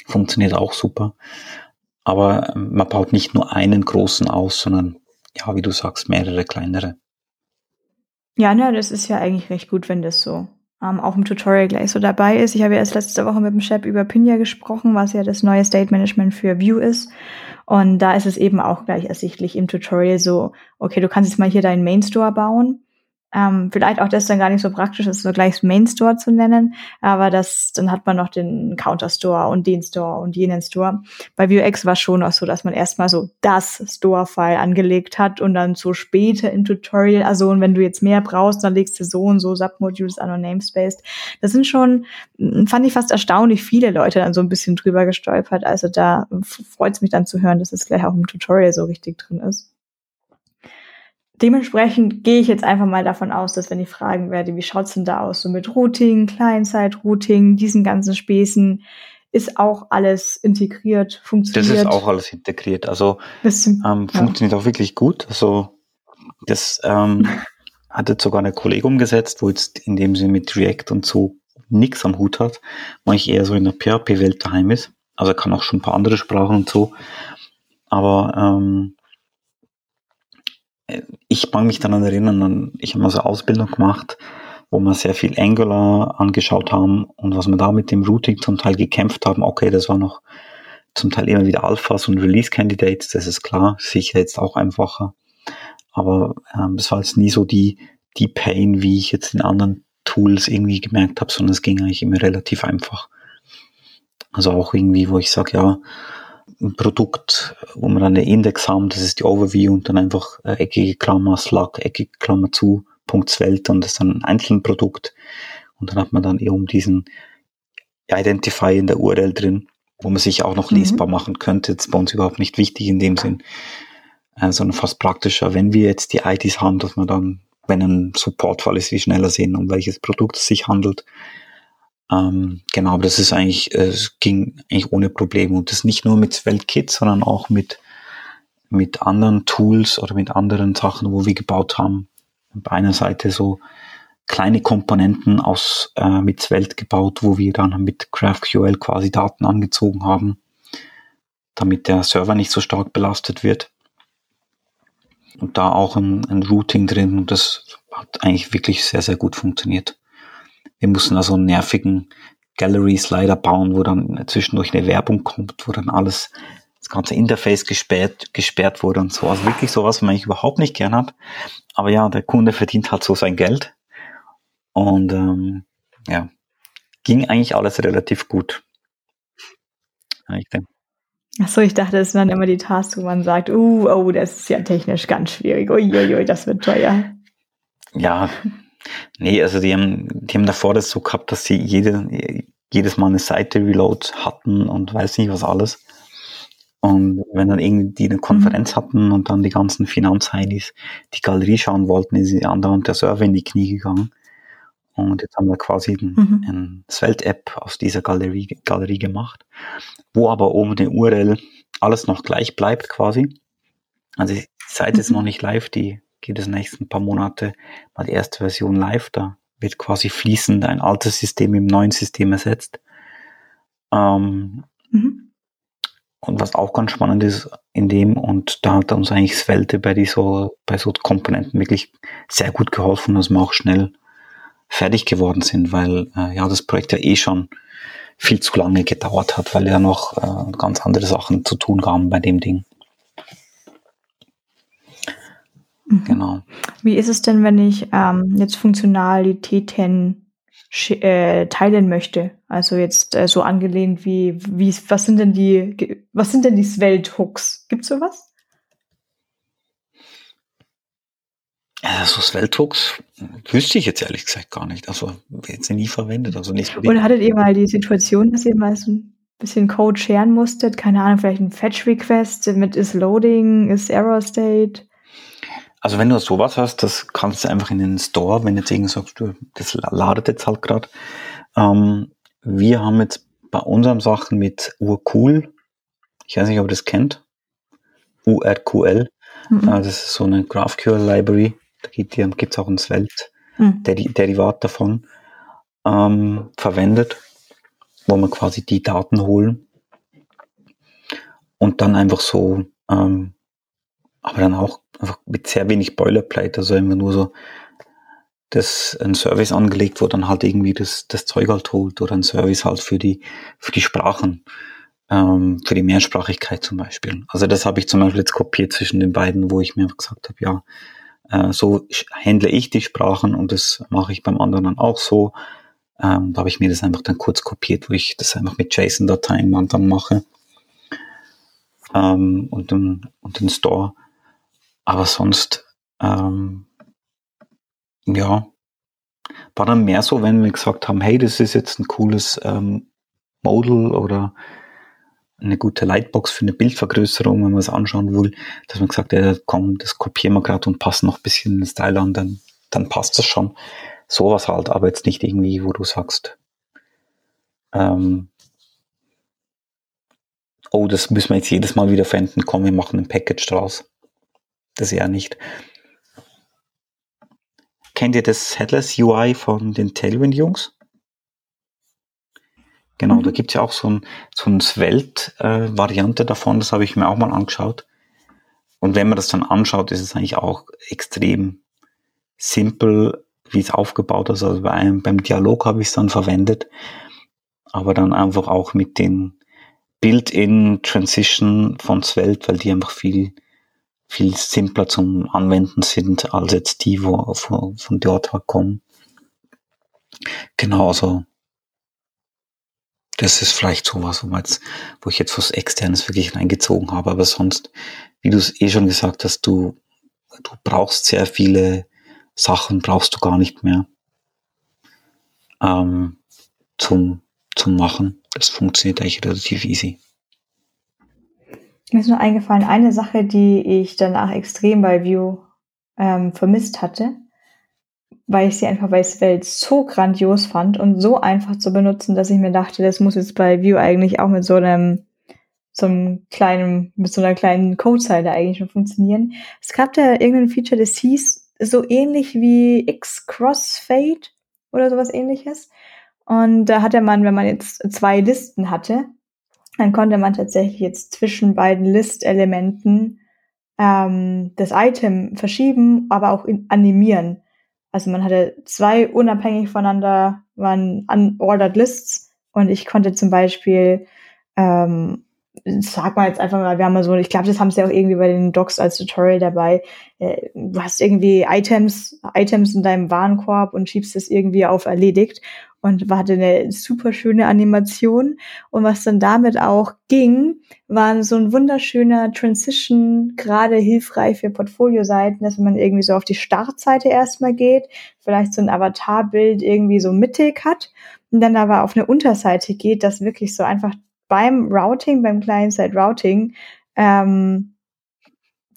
Funktioniert auch super. Aber ähm, man baut nicht nur einen großen aus, sondern ja, wie du sagst, mehrere kleinere. Ja, ne, das ist ja eigentlich recht gut, wenn das so ähm, auch im Tutorial gleich so dabei ist. Ich habe ja erst letzte Woche mit dem Chef über Pinja gesprochen, was ja das neue State Management für Vue ist. Und da ist es eben auch gleich ersichtlich im Tutorial so, okay, du kannst jetzt mal hier deinen Main Store bauen ähm, vielleicht auch das dann gar nicht so praktisch ist, so gleich Main Store zu nennen, aber das, dann hat man noch den Counter Store und den Store und jenen Store. Bei Vuex war schon auch so, dass man erstmal so das Store-File angelegt hat und dann so später im Tutorial, also und wenn du jetzt mehr brauchst, dann legst du so und so Submodules an und Namespace. Das sind schon, fand ich fast erstaunlich viele Leute dann so ein bisschen drüber gestolpert. Also da freut es mich dann zu hören, dass es gleich auch im Tutorial so richtig drin ist dementsprechend gehe ich jetzt einfach mal davon aus, dass wenn ich fragen werde, wie schaut's denn da aus, so mit Routing, Client-Side-Routing, diesen ganzen Späßen, ist auch alles integriert, funktioniert. Das ist auch alles integriert. Also ähm, ja. funktioniert auch wirklich gut. Also das ähm, <laughs> hat jetzt sogar eine Kollegin umgesetzt, wo jetzt in dem Sinne mit React und so nichts am Hut hat, wo ich eher so in der PHP-Welt daheim ist. Also er kann auch schon ein paar andere Sprachen und so. Aber ähm, ich mag mich daran erinnern, ich habe mal so Ausbildung gemacht, wo wir sehr viel Angular angeschaut haben und was wir da mit dem Routing zum Teil gekämpft haben, okay, das war noch zum Teil immer wieder Alphas und Release-Candidates, das ist klar, sicher jetzt auch einfacher. Aber ähm, war jetzt nie so die, die Pain, wie ich jetzt in anderen Tools irgendwie gemerkt habe, sondern es ging eigentlich immer relativ einfach. Also auch irgendwie, wo ich sage, ja, ein Produkt, wo wir dann eine Index haben, das ist die Overview und dann einfach äh, eckige Klammer, Slug, eckige Klammer zu, Punkt Welt und das ist dann ein einzelnes Produkt. Und dann hat man dann eben diesen Identifier in der URL drin, wo man sich auch noch mhm. lesbar machen könnte. Das ist bei uns überhaupt nicht wichtig in dem Sinn, äh, sondern fast praktischer, wenn wir jetzt die IDs haben, dass man dann, wenn ein Supportfall ist, wie schneller sehen, um welches Produkt es sich handelt ähm, genau, aber das ist eigentlich, äh, es ging eigentlich ohne Probleme. Und das nicht nur mit Weltkit, sondern auch mit, mit anderen Tools oder mit anderen Sachen, wo wir gebaut haben. Bei einer Seite so kleine Komponenten aus äh, mit Svelte gebaut, wo wir dann mit GraphQL quasi Daten angezogen haben, damit der Server nicht so stark belastet wird. Und da auch ein, ein Routing drin und das hat eigentlich wirklich sehr, sehr gut funktioniert. Wir mussten also einen nervigen Gallery-Slider bauen, wo dann zwischendurch eine Werbung kommt, wo dann alles, das ganze Interface gesperrt, gesperrt wurde und so. Also wirklich sowas, was man eigentlich überhaupt nicht gern hat. Aber ja, der Kunde verdient halt so sein Geld. Und ähm, ja, ging eigentlich alles relativ gut. Ich denke. Ach so, ich dachte, es waren immer die Tasks, wo man sagt, uh, oh, das ist ja technisch ganz schwierig. Uiuiui, das wird teuer. Ja, Nee, also die haben, die haben davor das so gehabt, dass sie jede, jedes Mal eine Seite Reload hatten und weiß nicht was alles. Und wenn dann irgendwie die eine Konferenz mhm. hatten und dann die ganzen Finanzheinis die Galerie schauen wollten, ist die andauernd der Server in die Knie gegangen. Und jetzt haben wir quasi mhm. ein Svelte-App aus dieser Galerie, Galerie gemacht, wo aber oben die URL alles noch gleich bleibt quasi. Also die Seite mhm. ist noch nicht live, die geht es nächsten paar Monate mal die erste Version live. Da wird quasi fließend ein altes System im neuen System ersetzt. Ähm, mhm. Und was auch ganz spannend ist in dem, und da hat uns eigentlich Svelte bei, so, bei so Komponenten wirklich sehr gut geholfen, dass wir auch schnell fertig geworden sind, weil äh, ja das Projekt ja eh schon viel zu lange gedauert hat, weil ja noch äh, ganz andere Sachen zu tun haben bei dem Ding. Mhm. Genau. Wie ist es denn, wenn ich ähm, jetzt Funktionalitäten äh, teilen möchte? Also jetzt äh, so angelehnt wie, wie, was sind denn die, was sind denn die Svelte-Hooks? Gibt's sowas? Also Svelte-Hooks wüsste ich jetzt ehrlich gesagt gar nicht. Also jetzt nie verwendet. Also nicht Oder hattet ihr mal die Situation, dass ihr mal so ein bisschen Code scheren musstet? Keine Ahnung, vielleicht ein Fetch-Request mit is Loading, is Error State? Also wenn du sowas hast, das kannst du einfach in den Store, wenn jetzt irgendwie sagst, du, das ladet jetzt halt gerade. Ähm, wir haben jetzt bei unseren Sachen mit Urcool, ich weiß nicht, ob ihr das kennt, URQL, mhm. äh, das ist so eine GraphQL Library, da gibt es auch ein Svelte mhm. Derivat davon, ähm, verwendet, wo man quasi die Daten holen und dann einfach so ähm, aber dann auch einfach mit sehr wenig Boilerplate, also immer nur so das ein Service angelegt, wo dann halt irgendwie das, das Zeug halt holt oder ein Service halt für die, für die Sprachen, ähm, für die Mehrsprachigkeit zum Beispiel. Also das habe ich zum Beispiel jetzt kopiert zwischen den beiden, wo ich mir gesagt habe, ja, äh, so handle ich die Sprachen und das mache ich beim anderen dann auch so. Ähm, da habe ich mir das einfach dann kurz kopiert, wo ich das einfach mit JSON-Dateien dann mache ähm, und, den, und den Store. Aber sonst, ähm, ja, war dann mehr so, wenn wir gesagt haben, hey, das ist jetzt ein cooles ähm, Model oder eine gute Lightbox für eine Bildvergrößerung, wenn man es anschauen will, dass man gesagt hat, ja, komm, das kopieren wir gerade und passen noch ein bisschen den Style an, dann, dann passt das schon. Sowas halt, aber jetzt nicht irgendwie, wo du sagst, ähm, oh, das müssen wir jetzt jedes Mal wieder verwenden, komm, wir machen ein Package draus das eher nicht. Kennt ihr das Headless UI von den Tailwind-Jungs? Genau, mhm. da gibt's ja auch so ein, so ein Svelte-Variante äh, davon, das habe ich mir auch mal angeschaut. Und wenn man das dann anschaut, ist es eigentlich auch extrem simpel, wie es aufgebaut ist. Also bei einem, beim Dialog habe ich es dann verwendet, aber dann einfach auch mit den Built-in Transition von Svelte, weil die einfach viel viel simpler zum Anwenden sind als jetzt die, wo von, von her kommen. Genau, also das ist vielleicht sowas, wo, jetzt, wo ich jetzt was Externes wirklich reingezogen habe, aber sonst, wie du es eh schon gesagt hast, du, du brauchst sehr viele Sachen, brauchst du gar nicht mehr ähm, zum, zum Machen. Das funktioniert eigentlich relativ easy. Mir ist nur eingefallen, eine Sache, die ich danach extrem bei View ähm, vermisst hatte, weil ich sie einfach bei Svelte so grandios fand und so einfach zu benutzen, dass ich mir dachte, das muss jetzt bei View eigentlich auch mit so einem so einem kleinen, mit so einer kleinen Codezeile eigentlich schon funktionieren. Es gab da irgendein Feature, das hieß so ähnlich wie X-Crossfade oder sowas ähnliches. Und da hatte man, wenn man jetzt zwei Listen hatte, dann konnte man tatsächlich jetzt zwischen beiden List-Elementen ähm, das Item verschieben, aber auch animieren. Also man hatte zwei unabhängig voneinander waren unordered Lists und ich konnte zum Beispiel ähm, sag mal jetzt einfach mal, wir haben mal so, ich glaube, das haben sie auch irgendwie bei den Docs als Tutorial dabei. Äh, du hast irgendwie Items, Items in deinem Warenkorb und schiebst es irgendwie auf erledigt und hatte eine super schöne Animation. Und was dann damit auch ging, war so ein wunderschöner Transition, gerade hilfreich für Portfolio-Seiten, dass man irgendwie so auf die Startseite erstmal geht, vielleicht so ein Avatarbild irgendwie so mittig hat und dann aber auf eine Unterseite geht, das wirklich so einfach beim Routing, beim Client-Side-Routing, ähm,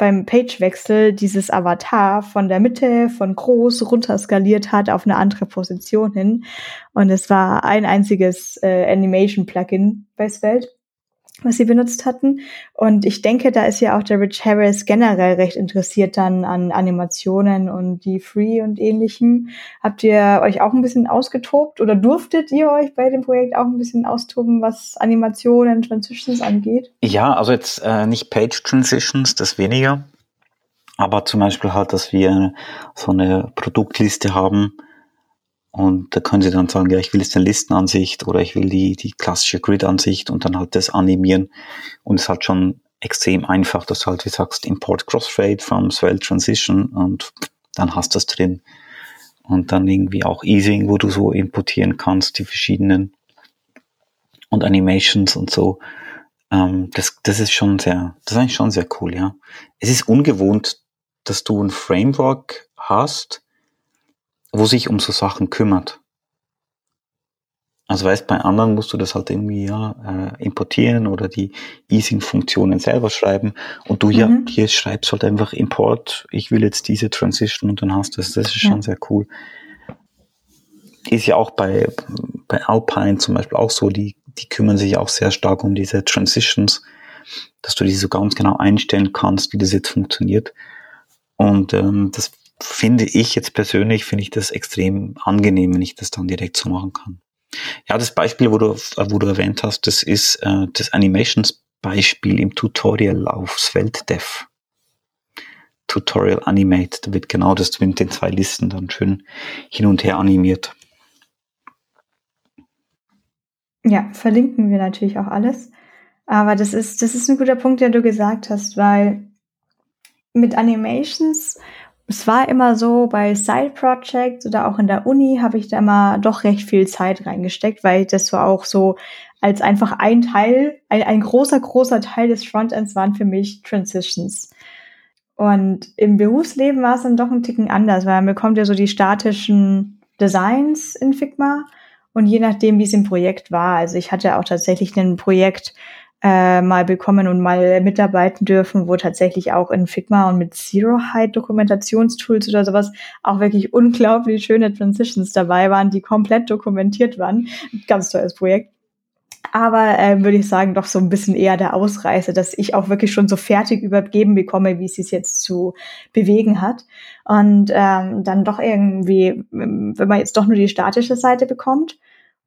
beim Pagewechsel dieses Avatar von der Mitte von groß runter skaliert hat auf eine andere Position hin. Und es war ein einziges äh, Animation-Plugin bei Svelte was sie benutzt hatten. Und ich denke, da ist ja auch der Rich Harris generell recht interessiert dann an Animationen und die Free und ähnlichem. Habt ihr euch auch ein bisschen ausgetobt oder durftet ihr euch bei dem Projekt auch ein bisschen austoben, was Animationen, Transitions angeht? Ja, also jetzt äh, nicht Page Transitions, das weniger. Aber zum Beispiel halt, dass wir so eine Produktliste haben, und da können Sie dann sagen, ja, ich will jetzt eine Listenansicht oder ich will die, die klassische Grid-Ansicht und dann halt das animieren. Und es ist halt schon extrem einfach, dass du halt, wie sagst, Import Crossfade from Svelte Transition und dann hast du das drin. Und dann irgendwie auch Easing, wo du so importieren kannst, die verschiedenen und Animations und so. Ähm, das, das ist schon sehr, das ist eigentlich schon sehr cool, ja. Es ist ungewohnt, dass du ein Framework hast, wo sich um so Sachen kümmert. Also weißt, bei anderen musst du das halt irgendwie ja, äh, importieren oder die Easing-Funktionen selber schreiben. Und du mhm. ja, hier schreibst halt einfach Import, ich will jetzt diese Transition und dann hast du es. Das ist schon sehr cool. Ist ja auch bei, bei Alpine zum Beispiel auch so, die, die kümmern sich auch sehr stark um diese Transitions, dass du die so ganz genau einstellen kannst, wie das jetzt funktioniert. Und ähm, das finde ich jetzt persönlich, finde ich das extrem angenehm, wenn ich das dann direkt so machen kann. Ja, das Beispiel, wo du, wo du erwähnt hast, das ist äh, das Animations-Beispiel im Tutorial auf Svelte-Dev. Tutorial Animate, da wird genau das mit den zwei Listen dann schön hin und her animiert. Ja, verlinken wir natürlich auch alles. Aber das ist, das ist ein guter Punkt, der du gesagt hast, weil mit Animations es war immer so, bei Side Projects oder auch in der Uni habe ich da immer doch recht viel Zeit reingesteckt, weil das war auch so als einfach ein Teil, ein, ein großer, großer Teil des Frontends waren für mich Transitions. Und im Berufsleben war es dann doch ein Ticken anders, weil man bekommt ja so die statischen Designs in Figma und je nachdem, wie es im Projekt war. Also ich hatte auch tatsächlich ein Projekt, äh, mal bekommen und mal mitarbeiten dürfen, wo tatsächlich auch in Figma und mit Zero Height Dokumentationstools oder sowas auch wirklich unglaublich schöne Transitions dabei waren, die komplett dokumentiert waren. Ganz tolles Projekt. Aber äh, würde ich sagen, doch so ein bisschen eher der Ausreißer, dass ich auch wirklich schon so fertig übergeben bekomme, wie es sich jetzt zu bewegen hat. Und ähm, dann doch irgendwie, wenn man jetzt doch nur die statische Seite bekommt,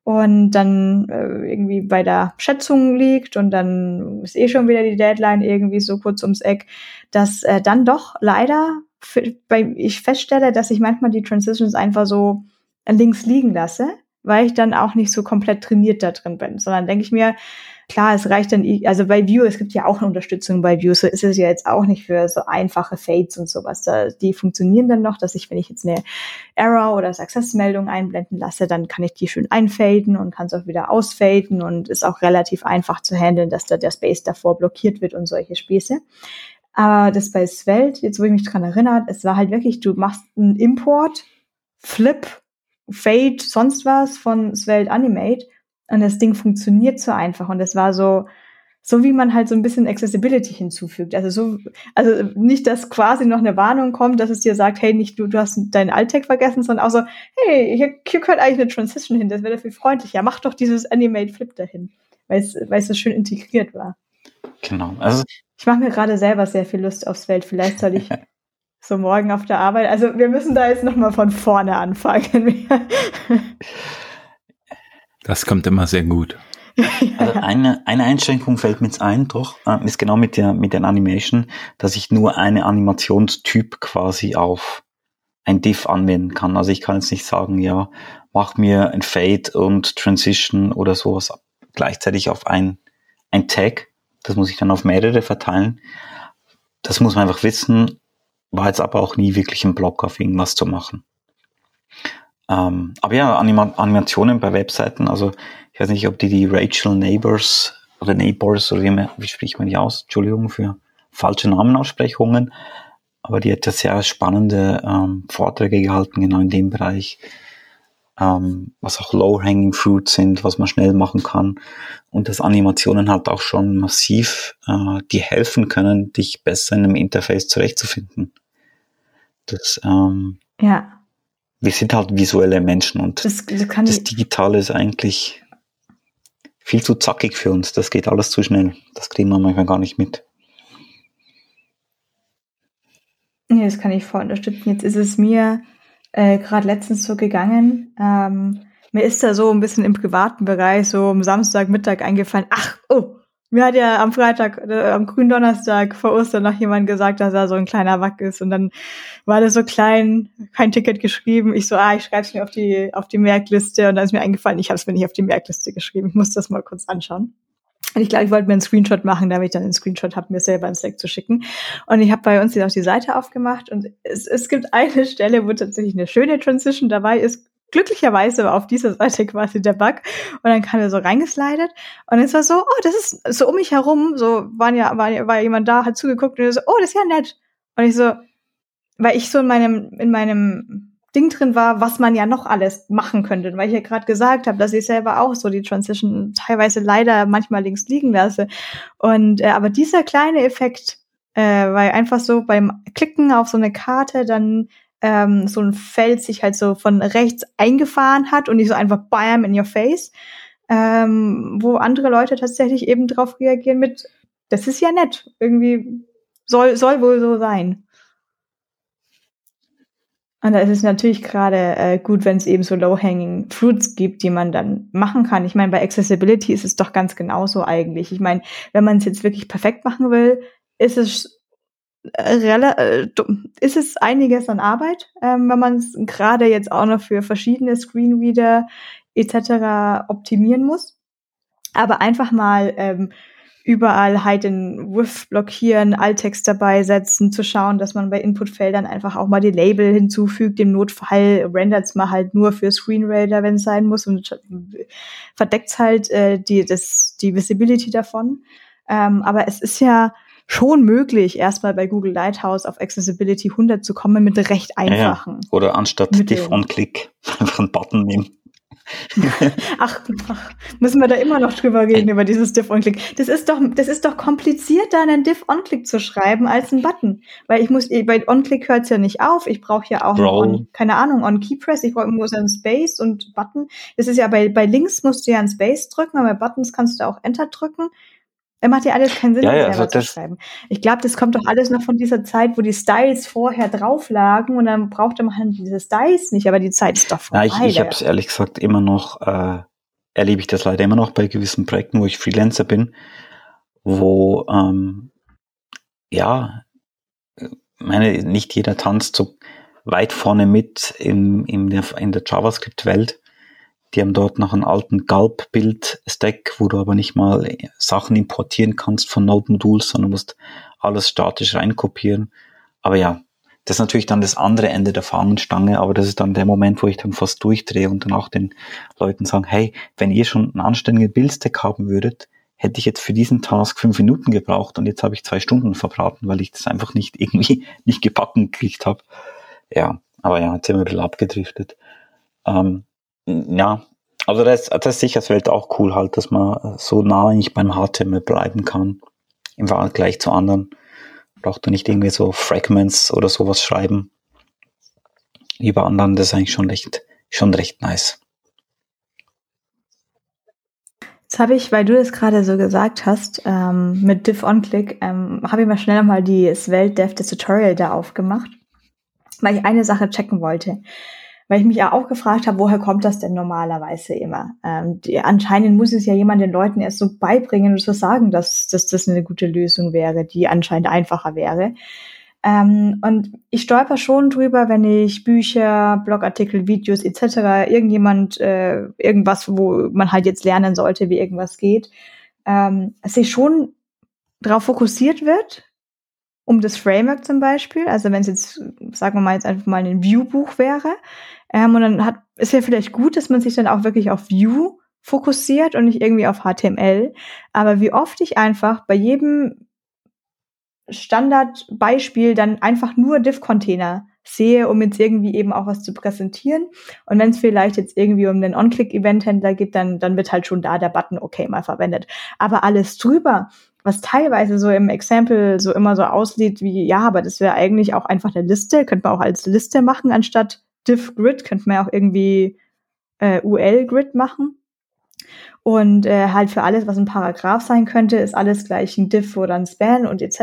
und dann äh, irgendwie bei der Schätzung liegt und dann ist eh schon wieder die Deadline irgendwie so kurz ums Eck, dass äh, dann doch leider bei, ich feststelle, dass ich manchmal die Transitions einfach so links liegen lasse, weil ich dann auch nicht so komplett trainiert da drin bin, sondern denke ich mir, Klar, es reicht dann, also bei View, es gibt ja auch eine Unterstützung bei View, so ist es ja jetzt auch nicht für so einfache Fades und sowas. Da, die funktionieren dann noch, dass ich, wenn ich jetzt eine Error oder Success-Meldung einblenden lasse, dann kann ich die schön einfaden und kann es auch wieder ausfaden und ist auch relativ einfach zu handeln, dass da der Space davor blockiert wird und solche Späße. Aber das bei Svelte, jetzt wo ich mich dran erinnert, es war halt wirklich, du machst einen Import, Flip, Fade, sonst was von Svelte Animate und das Ding funktioniert so einfach. Und es war so, so wie man halt so ein bisschen Accessibility hinzufügt. Also so, also nicht, dass quasi noch eine Warnung kommt, dass es dir sagt, hey, nicht du, du hast deinen Alttag vergessen, sondern auch so, hey, hier, hier gehört eigentlich eine Transition hin, das wäre viel freundlicher. Mach doch dieses Animate Flip dahin, weil es, weil es so schön integriert war. Genau. Also ich mache mir gerade selber sehr viel Lust aufs Welt. Vielleicht soll ich <laughs> so morgen auf der Arbeit. Also wir müssen da jetzt noch mal von vorne anfangen. <laughs> Das kommt immer sehr gut. Also eine, eine Einschränkung fällt mir jetzt ein, doch, äh, ist genau mit der, mit der Animation, dass ich nur eine Animationstyp quasi auf ein Diff anwenden kann. Also ich kann jetzt nicht sagen, ja, mach mir ein Fade und Transition oder sowas gleichzeitig auf ein, ein Tag. Das muss ich dann auf mehrere verteilen. Das muss man einfach wissen, war jetzt aber auch nie wirklich ein Block auf irgendwas zu machen. Ähm, aber ja, Anima Animationen bei Webseiten, also ich weiß nicht, ob die die Rachel Neighbors oder Neighbors oder wie, wie spricht man die aus? Entschuldigung für falsche Namenaussprechungen. Aber die hat ja sehr spannende ähm, Vorträge gehalten, genau in dem Bereich, ähm, was auch Low-Hanging Fruit sind, was man schnell machen kann. Und dass Animationen halt auch schon massiv äh, die helfen können, dich besser in einem Interface zurechtzufinden. Das, ähm, ja wir sind halt visuelle Menschen und das, das, das Digitale ist eigentlich viel zu zackig für uns. Das geht alles zu schnell. Das kriegen wir manchmal gar nicht mit. Nee, das kann ich voll unterstützen. Jetzt ist es mir äh, gerade letztens so gegangen. Ähm, mir ist da so ein bisschen im privaten Bereich so am Samstagmittag eingefallen, ach, oh, mir hat ja am Freitag, äh, am grünen Donnerstag vor Ostern noch jemand gesagt, dass er so ein kleiner Wack ist. Und dann war das so klein, kein Ticket geschrieben. Ich so, ah, ich schreibe es mir auf die, auf die Merkliste. Und dann ist mir eingefallen, ich habe es mir nicht auf die Merkliste geschrieben. Ich muss das mal kurz anschauen. Und ich glaube, ich wollte mir einen Screenshot machen, damit ich dann einen Screenshot habe, mir selber ins Slack zu schicken. Und ich habe bei uns jetzt auch die Seite aufgemacht und es, es gibt eine Stelle, wo tatsächlich eine schöne Transition dabei ist, glücklicherweise war auf dieser Seite <laughs> quasi der Bug und dann kam er so reingeslidet und es war so, oh, das ist so um mich herum, so waren ja, war, war jemand da, hat zugeguckt und so, oh, das ist ja nett. Und ich so, weil ich so in meinem, in meinem Ding drin war, was man ja noch alles machen könnte. Weil ich ja gerade gesagt habe, dass ich selber auch so die Transition teilweise leider manchmal links liegen lasse. Und äh, aber dieser kleine Effekt, äh, weil einfach so beim Klicken auf so eine Karte dann ähm, so ein Feld sich halt so von rechts eingefahren hat und nicht so einfach bam in your face, ähm, wo andere Leute tatsächlich eben drauf reagieren mit, das ist ja nett, irgendwie soll, soll wohl so sein. Und da ist es natürlich gerade äh, gut, wenn es eben so low-hanging fruits gibt, die man dann machen kann. Ich meine, bei Accessibility ist es doch ganz genauso eigentlich. Ich meine, wenn man es jetzt wirklich perfekt machen will, ist es ist es einiges an Arbeit, ähm, wenn man es gerade jetzt auch noch für verschiedene Screenreader etc. optimieren muss. Aber einfach mal ähm, überall halt den With blockieren, Alttext dabei setzen, zu schauen, dass man bei Inputfeldern einfach auch mal die Label hinzufügt. Im Notfall rendert's mal halt nur für Screenreader, wenn es sein muss und verdeckt's halt äh, die, das, die Visibility davon. Ähm, aber es ist ja schon möglich, erstmal bei Google Lighthouse auf Accessibility 100 zu kommen mit recht einfachen. Ja, ja. Oder anstatt Diff on Click einfach einen Button nehmen. ach, <laughs> ach, müssen wir da immer noch drüber reden, über dieses Diff-On-Click. Das ist doch, das ist doch komplizierter, einen Diff-On-Click zu schreiben als ein Button. Weil ich muss, bei On-Click hört es ja nicht auf. Ich brauche ja auch on, keine Ahnung, On-Keypress. Ich brauche irgendwo so einen Space und Button. Das ist ja bei, bei Links musst du ja einen Space drücken, aber bei Buttons kannst du auch Enter drücken. Er macht ja alles keinen Sinn, ja, ja, selber also zu schreiben. Ich glaube, das kommt doch alles noch von dieser Zeit, wo die Styles vorher drauf lagen und dann brauchte man diese Styles nicht, aber die Zeit ist doch vorbei. Ich, ich habe es ehrlich gesagt immer noch, äh, erlebe ich das leider immer noch bei gewissen Projekten, wo ich Freelancer bin, wo ähm, ja, meine, nicht jeder tanzt so weit vorne mit in, in der, in der JavaScript-Welt. Die haben dort noch einen alten Gulp-Bild-Stack, wo du aber nicht mal Sachen importieren kannst von Node-Moduls, sondern musst alles statisch reinkopieren. Aber ja, das ist natürlich dann das andere Ende der Fahnenstange, aber das ist dann der Moment, wo ich dann fast durchdrehe und dann auch den Leuten sagen, hey, wenn ihr schon einen anständigen Bildstack haben würdet, hätte ich jetzt für diesen Task fünf Minuten gebraucht und jetzt habe ich zwei Stunden verbraten, weil ich das einfach nicht irgendwie <laughs> nicht gebacken gekriegt habe. Ja, aber ja, jetzt sind wir ein bisschen abgedriftet. Ähm, ja, also das, das ist sicher das Welt auch cool halt, dass man so nah eigentlich beim HTML bleiben kann im Vergleich zu anderen. Braucht man nicht irgendwie so Fragments oder sowas schreiben. Wie bei anderen, das ist eigentlich schon recht, schon recht nice. Jetzt habe ich, weil du das gerade so gesagt hast, ähm, mit div on-click, ähm, habe ich mal schnell nochmal die Svelte Dev das Tutorial da aufgemacht, weil ich eine Sache checken wollte weil ich mich ja auch gefragt habe, woher kommt das denn normalerweise immer? Ähm, die, anscheinend muss es ja jemand den Leuten erst so beibringen und so sagen, dass, dass das eine gute Lösung wäre, die anscheinend einfacher wäre. Ähm, und ich stolper schon drüber, wenn ich Bücher, Blogartikel, Videos etc. irgendjemand äh, irgendwas, wo man halt jetzt lernen sollte, wie irgendwas geht, ähm, sich schon darauf fokussiert wird, um das Framework zum Beispiel. Also wenn es jetzt, sagen wir mal, jetzt einfach mal ein View-Buch wäre. Ähm, und dann hat, ist ja vielleicht gut, dass man sich dann auch wirklich auf View fokussiert und nicht irgendwie auf HTML. Aber wie oft ich einfach bei jedem Standardbeispiel dann einfach nur Div-Container sehe, um jetzt irgendwie eben auch was zu präsentieren. Und wenn es vielleicht jetzt irgendwie um den On-Click-Event-Händler geht, dann, dann wird halt schon da der Button okay mal verwendet. Aber alles drüber, was teilweise so im Example so immer so aussieht wie, ja, aber das wäre eigentlich auch einfach eine Liste, könnte man auch als Liste machen, anstatt Div-Grid, könnte man ja auch irgendwie äh, UL-Grid machen. Und äh, halt für alles, was ein Paragraph sein könnte, ist alles gleich ein Div oder ein Span und etc.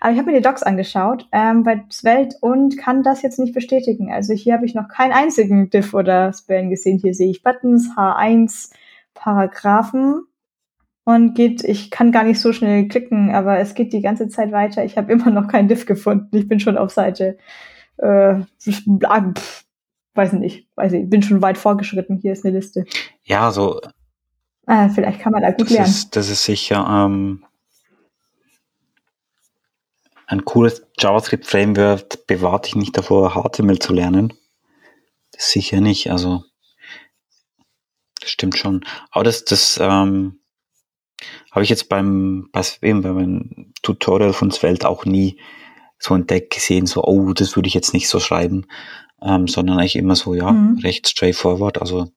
Aber ich habe mir die Docs angeschaut ähm, bei Svelte und kann das jetzt nicht bestätigen. Also hier habe ich noch keinen einzigen Div oder Span gesehen. Hier sehe ich Buttons, H1, Paragraphen und geht, ich kann gar nicht so schnell klicken, aber es geht die ganze Zeit weiter. Ich habe <laughs> immer noch kein Diff gefunden. Ich bin schon auf Seite, äh, pff, weiß nicht, weiß nicht, bin schon weit vorgeschritten. Hier ist eine Liste. Ja, so. Ah, vielleicht kann man da gut das lernen. Ist, das ist sicher ähm, ein cooles JavaScript-Framework. Bewahrt dich nicht davor, HTML zu lernen. Das sicher nicht. Also das stimmt schon. Aber das, das ähm, habe ich jetzt beim, eben beim Tutorial von Svelte auch nie so entdeckt gesehen, so, oh, das würde ich jetzt nicht so schreiben. ähm, sondern eigentlich immer so, ja, mhm. recht straightforward, also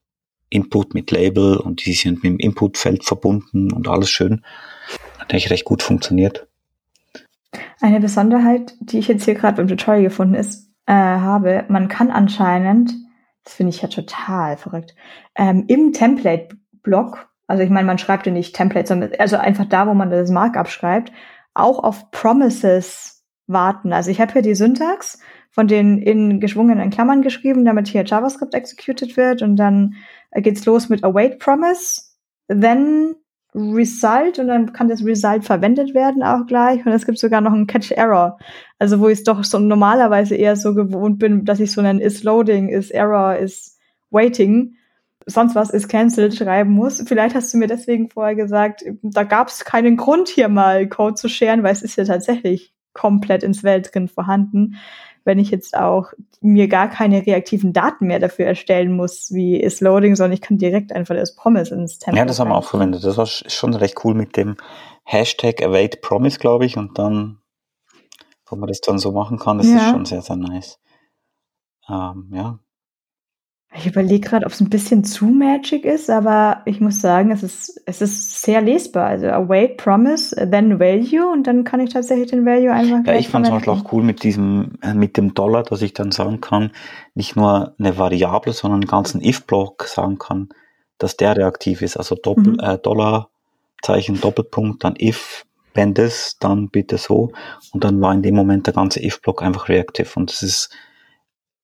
Input mit Label und die sind mit dem Inputfeld verbunden und alles schön. Hat eigentlich recht gut funktioniert. Eine Besonderheit, die ich jetzt hier gerade beim Tutorial gefunden ist, äh, habe, man kann anscheinend, das finde ich ja total verrückt, ähm, im Template-Block, also ich meine, man schreibt ja nicht Template, sondern also einfach da, wo man das Markup schreibt, auch auf Promises warten. Also ich habe hier die Syntax von den in geschwungenen Klammern geschrieben, damit hier JavaScript executed wird und dann geht's los mit await promise, then result und dann kann das result verwendet werden auch gleich und es gibt sogar noch einen catch error. Also wo ich doch so normalerweise eher so gewohnt bin, dass ich so einen is loading, is error, is waiting, sonst was ist cancelled schreiben muss. Vielleicht hast du mir deswegen vorher gesagt, da gab es keinen Grund hier mal Code zu scheren, weil es ist ja tatsächlich komplett ins Welt drin vorhanden wenn ich jetzt auch mir gar keine reaktiven Daten mehr dafür erstellen muss, wie ist Loading, sondern ich kann direkt einfach das Promise ins Template. Ja, das haben wir auch verwendet. Das war schon recht cool mit dem Hashtag Await Promise, glaube ich, und dann, wo man das dann so machen kann, das ja. ist schon sehr, sehr nice. Ähm, ja, ich überlege gerade, ob es ein bisschen zu magic ist, aber ich muss sagen, es ist, es ist sehr lesbar. Also await, promise, then value und dann kann ich tatsächlich den Value einfach. Ja, ich fand es zum Beispiel auch cool mit diesem, äh, mit dem Dollar, dass ich dann sagen kann, nicht nur eine Variable, sondern einen ganzen if-Block sagen kann, dass der reaktiv ist. Also Doppel, mhm. äh, Dollarzeichen, Doppelpunkt, dann if, wenn das, dann bitte so. Und dann war in dem Moment der ganze if-Block einfach reactive. Und das ist,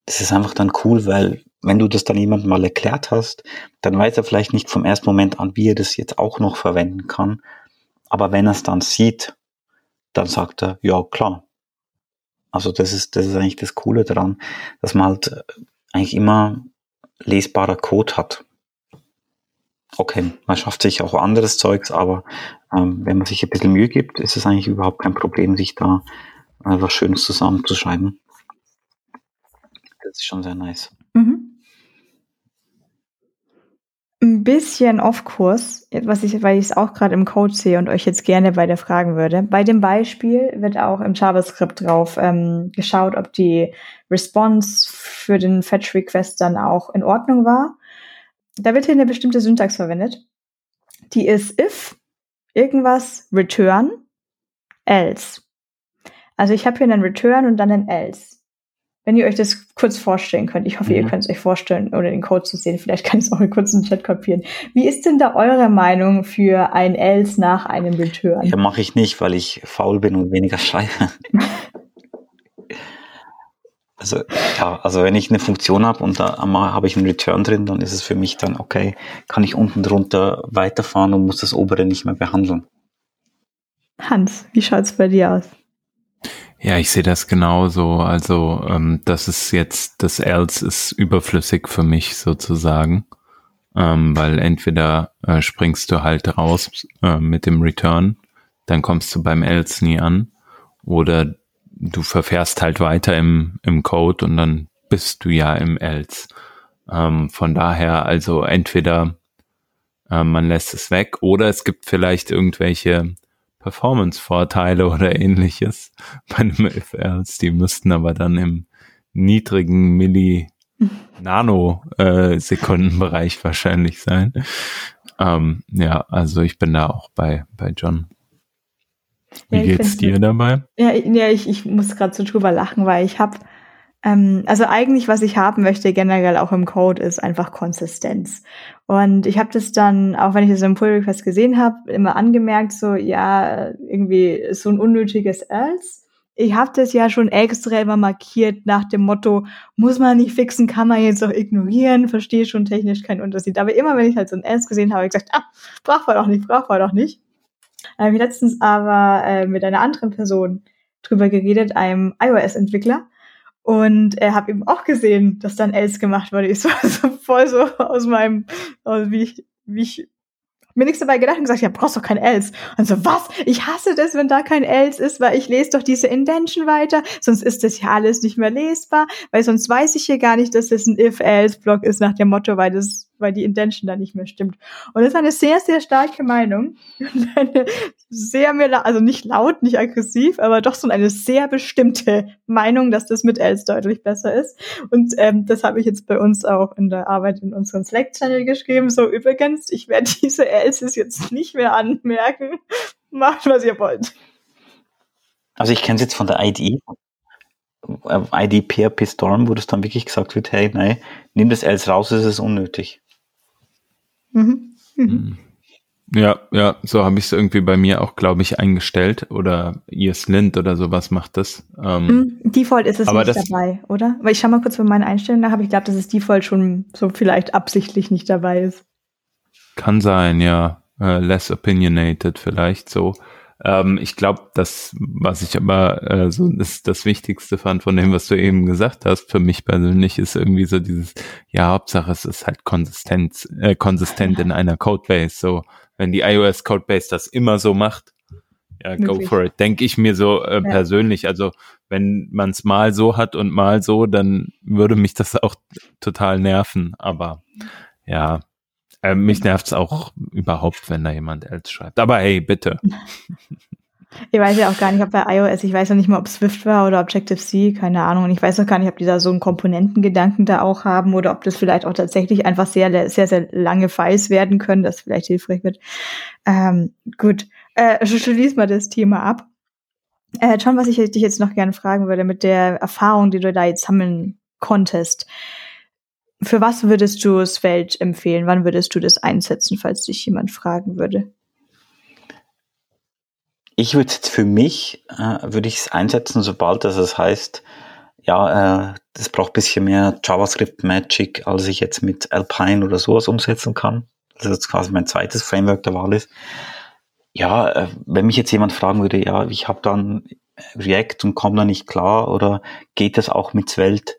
das ist einfach dann cool, weil wenn du das dann jemandem mal erklärt hast, dann weiß er vielleicht nicht vom ersten Moment an, wie er das jetzt auch noch verwenden kann. Aber wenn er es dann sieht, dann sagt er, ja, klar. Also das ist, das ist eigentlich das Coole daran, dass man halt äh, eigentlich immer lesbarer Code hat. Okay, man schafft sich auch anderes Zeugs, aber ähm, wenn man sich ein bisschen Mühe gibt, ist es eigentlich überhaupt kein Problem, sich da äh, was Schönes zusammenzuschreiben. Das ist schon sehr nice. Mhm. Ein bisschen Off-Kurs, was ich, weil ich es auch gerade im Code sehe und euch jetzt gerne weiter fragen würde. Bei dem Beispiel wird auch im JavaScript drauf ähm, geschaut, ob die Response für den Fetch Request dann auch in Ordnung war. Da wird hier eine bestimmte Syntax verwendet. Die ist if irgendwas return else. Also ich habe hier einen return und dann einen else wenn ihr euch das kurz vorstellen könnt. Ich hoffe, mhm. ihr könnt es euch vorstellen, ohne den Code zu sehen. Vielleicht kann ich es auch in kurzen Chat kopieren. Wie ist denn da eure Meinung für ein else nach einem Return? Ja, mache ich nicht, weil ich faul bin und weniger schreibe. <laughs> also, ja, also wenn ich eine Funktion habe und da habe ich einen Return drin, dann ist es für mich dann okay, kann ich unten drunter weiterfahren und muss das obere nicht mehr behandeln. Hans, wie schaut's bei dir aus? Ja, ich sehe das genauso. Also ähm, das ist jetzt, das Else ist überflüssig für mich sozusagen, ähm, weil entweder äh, springst du halt raus äh, mit dem Return, dann kommst du beim Else nie an, oder du verfährst halt weiter im, im Code und dann bist du ja im Else. Ähm, von daher also entweder äh, man lässt es weg oder es gibt vielleicht irgendwelche Performance-Vorteile oder ähnliches <laughs> bei einem If-Else. Die müssten aber dann im niedrigen Milli-Nano-Sekundenbereich <laughs> äh, wahrscheinlich sein. Ähm, ja, also ich bin da auch bei, bei John. Wie ja, geht's dir dabei? Ja, ja ich, ich muss gerade so drüber lachen, weil ich habe ähm, also eigentlich, was ich haben möchte generell auch im Code, ist einfach Konsistenz. Und ich habe das dann, auch wenn ich das im Pull Request gesehen habe, immer angemerkt, so ja, irgendwie so ein unnötiges Else. Ich habe das ja schon extra immer markiert nach dem Motto, muss man nicht fixen, kann man jetzt auch ignorieren, verstehe schon technisch keinen Unterschied. Aber immer, wenn ich halt so ein Else gesehen habe, habe ich gesagt, ah, braucht man doch nicht, braucht man doch nicht. Da habe ich letztens aber äh, mit einer anderen Person drüber geredet, einem iOS-Entwickler, und er habe eben auch gesehen, dass dann else gemacht wurde. Ich war so <laughs> voll so aus meinem, also wie ich, wie ich mir nichts dabei gedacht und gesagt, ja, brauchst doch kein else. Und so, was? Ich hasse das, wenn da kein else ist, weil ich lese doch diese Indention weiter, sonst ist das ja alles nicht mehr lesbar, weil sonst weiß ich hier gar nicht, dass das ein if-else-Block ist nach dem Motto, weil das weil die Intention da nicht mehr stimmt. Und das ist eine sehr, sehr starke Meinung. eine sehr, also nicht laut, nicht aggressiv, aber doch so eine sehr bestimmte Meinung, dass das mit else deutlich besser ist. Und ähm, das habe ich jetzt bei uns auch in der Arbeit in unserem Slack-Channel geschrieben. So übrigens, ich werde <laughs> diese elses jetzt nicht mehr anmerken. Macht, was ihr wollt. Also ich kenne es jetzt von der IDE, äh, ID PHP Storm, wo das dann wirklich gesagt wird, hey, nein, nimm das else raus, es ist unnötig. Mhm. Mhm. Ja, ja, so habe ich es irgendwie bei mir auch, glaube ich, eingestellt. Oder ESLint oder sowas macht das. Ähm, mhm. Default ist es nicht das, dabei, oder? Weil ich schau mal kurz bei meinen Einstellungen nach, aber ich glaube, dass es Default schon so vielleicht absichtlich nicht dabei ist. Kann sein, ja. Uh, less opinionated vielleicht so. Ähm, ich glaube, das, was ich aber äh, so das, das Wichtigste fand von dem, was du eben gesagt hast, für mich persönlich ist irgendwie so dieses, ja, Hauptsache es ist halt konsistent, äh, konsistent in einer Codebase. So, wenn die iOS Codebase das immer so macht, ja, go for it, denke ich mir so äh, ja. persönlich. Also wenn man es mal so hat und mal so, dann würde mich das auch total nerven. Aber ja, äh, mich nervt es auch überhaupt, wenn da jemand else schreibt. Aber hey, bitte. <laughs> Ich weiß ja auch gar nicht, ob bei iOS, ich weiß noch nicht mal, ob Swift war oder Objective-C, keine Ahnung. Und ich weiß noch gar nicht, ob die da so einen Komponentengedanken da auch haben oder ob das vielleicht auch tatsächlich einfach sehr, sehr, sehr lange Files werden können, das vielleicht hilfreich wird. Ähm, gut, äh, <laughs> schließ mal das Thema ab. Äh, John, was ich dich jetzt noch gerne fragen würde, mit der Erfahrung, die du da jetzt sammeln konntest. Für was würdest du Svelte empfehlen? Wann würdest du das einsetzen, falls dich jemand fragen würde? Ich würde jetzt für mich, äh, würde ich es einsetzen, sobald das es heißt, ja, äh, das braucht bisschen mehr JavaScript Magic, als ich jetzt mit Alpine oder sowas umsetzen kann. Das ist quasi mein zweites Framework der Wahl ist. Ja, äh, wenn mich jetzt jemand fragen würde, ja, ich habe dann React und komme da nicht klar oder geht das auch mit Svelte?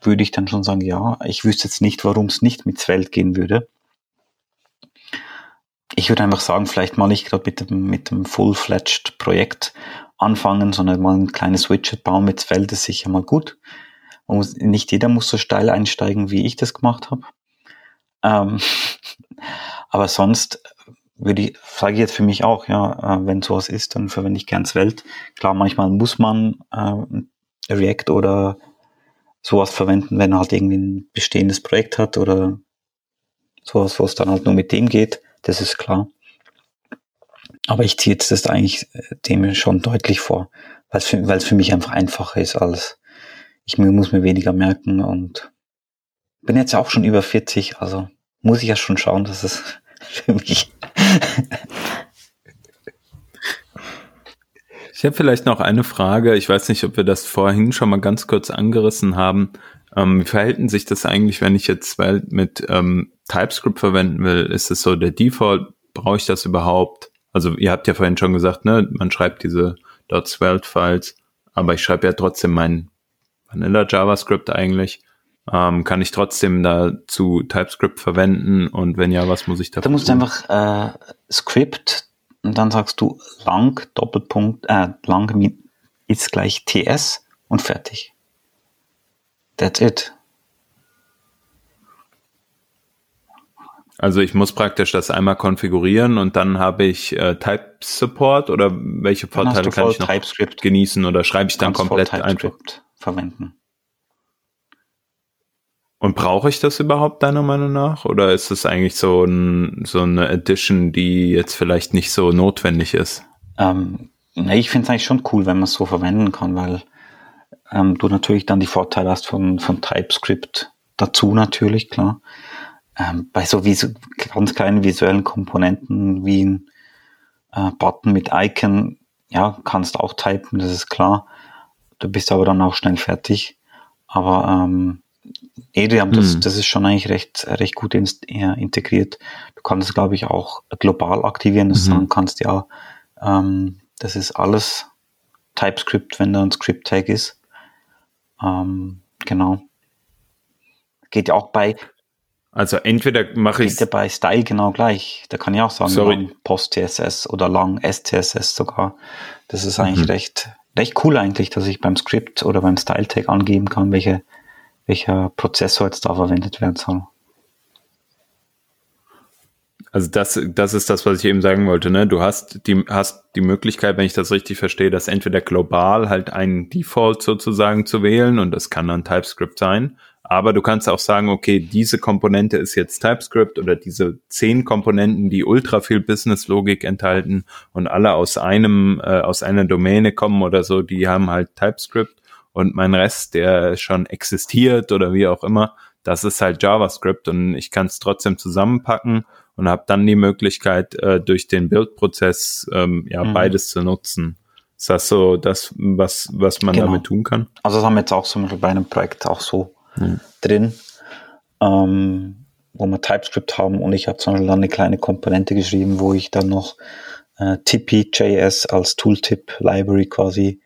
Würde ich dann schon sagen, ja, ich wüsste jetzt nicht, warum es nicht mit Svelte gehen würde. Ich würde einfach sagen, vielleicht mal nicht gerade mit dem, mit dem Full-Fledged Projekt anfangen, sondern mal ein kleines Widget bauen mit Svelte ist sicher mal gut. Und nicht jeder muss so steil einsteigen, wie ich das gemacht habe. Ähm, <laughs> aber sonst würde ich, sage ich jetzt für mich auch, ja, äh, wenn sowas ist, dann verwende ich gern Svelte. Klar, manchmal muss man äh, React oder sowas verwenden, wenn er halt irgendwie ein bestehendes Projekt hat oder sowas, wo es dann halt nur mit dem geht, das ist klar. Aber ich ziehe jetzt das eigentlich äh, dem schon deutlich vor, weil es für, für mich einfach einfacher ist als ich muss mir weniger merken und bin jetzt auch schon über 40, also muss ich ja schon schauen, dass es <laughs> für mich Ich habe vielleicht noch eine Frage. Ich weiß nicht, ob wir das vorhin schon mal ganz kurz angerissen haben. Ähm, wie verhält sich das eigentlich, wenn ich jetzt mit ähm, TypeScript verwenden will? Ist es so der Default? Brauche ich das überhaupt? Also ihr habt ja vorhin schon gesagt, ne, man schreibt diese .svelte-Files, aber ich schreibe ja trotzdem mein Vanilla JavaScript eigentlich. Ähm, kann ich trotzdem dazu TypeScript verwenden und wenn ja, was muss ich da? Da musst du einfach äh, Script und dann sagst du lang, Doppelpunkt, äh, lang ist gleich TS und fertig. That's it. Also ich muss praktisch das einmal konfigurieren und dann habe ich äh, Type Support oder welche Vorteile kann ich noch TypeScript genießen oder schreibe ich dann komplett einfach verwenden. Und brauche ich das überhaupt deiner Meinung nach? Oder ist es eigentlich so, ein, so eine Edition, die jetzt vielleicht nicht so notwendig ist? Ähm, nee, ich finde es eigentlich schon cool, wenn man es so verwenden kann, weil ähm, du natürlich dann die Vorteile hast von, von TypeScript dazu natürlich, klar. Ähm, bei so visu ganz kleinen visuellen Komponenten wie ein äh, Button mit Icon, ja, kannst auch typen, das ist klar. Du bist aber dann auch schnell fertig. Aber ähm, Nee, die haben das, hm. das ist schon eigentlich recht, recht gut integriert. Du kannst es, glaube ich, auch global aktivieren, dass mhm. du sagen kannst, ja, ähm, das ist alles TypeScript, wenn da ein Script-Tag ist. Ähm, genau. Geht ja auch bei. Also entweder mache ich. Geht ja bei Style genau gleich. Da kann ich auch sagen, Sorry. lang Post-TSS oder lang STSS sogar. Das ist eigentlich mhm. recht, recht cool eigentlich, dass ich beim Script oder beim Style-Tag angeben kann, welche welcher Prozessor jetzt da verwendet werden soll. Also das, das ist das, was ich eben sagen wollte. Ne? Du hast die, hast die Möglichkeit, wenn ich das richtig verstehe, dass entweder global halt einen Default sozusagen zu wählen und das kann dann TypeScript sein. Aber du kannst auch sagen, okay, diese Komponente ist jetzt TypeScript oder diese zehn Komponenten, die ultra viel Business-Logik enthalten und alle aus einem, äh, aus einer Domäne kommen oder so, die haben halt TypeScript und mein Rest, der schon existiert oder wie auch immer, das ist halt JavaScript und ich kann es trotzdem zusammenpacken und habe dann die Möglichkeit, äh, durch den Bildprozess ähm, ja mhm. beides zu nutzen. Ist das so das, was, was man genau. damit tun kann? Also das haben wir jetzt auch so bei einem Projekt auch so mhm. drin, ähm, wo wir TypeScript haben und ich habe zum Beispiel dann eine kleine Komponente geschrieben, wo ich dann noch äh, TP.js als Tooltip-Library quasi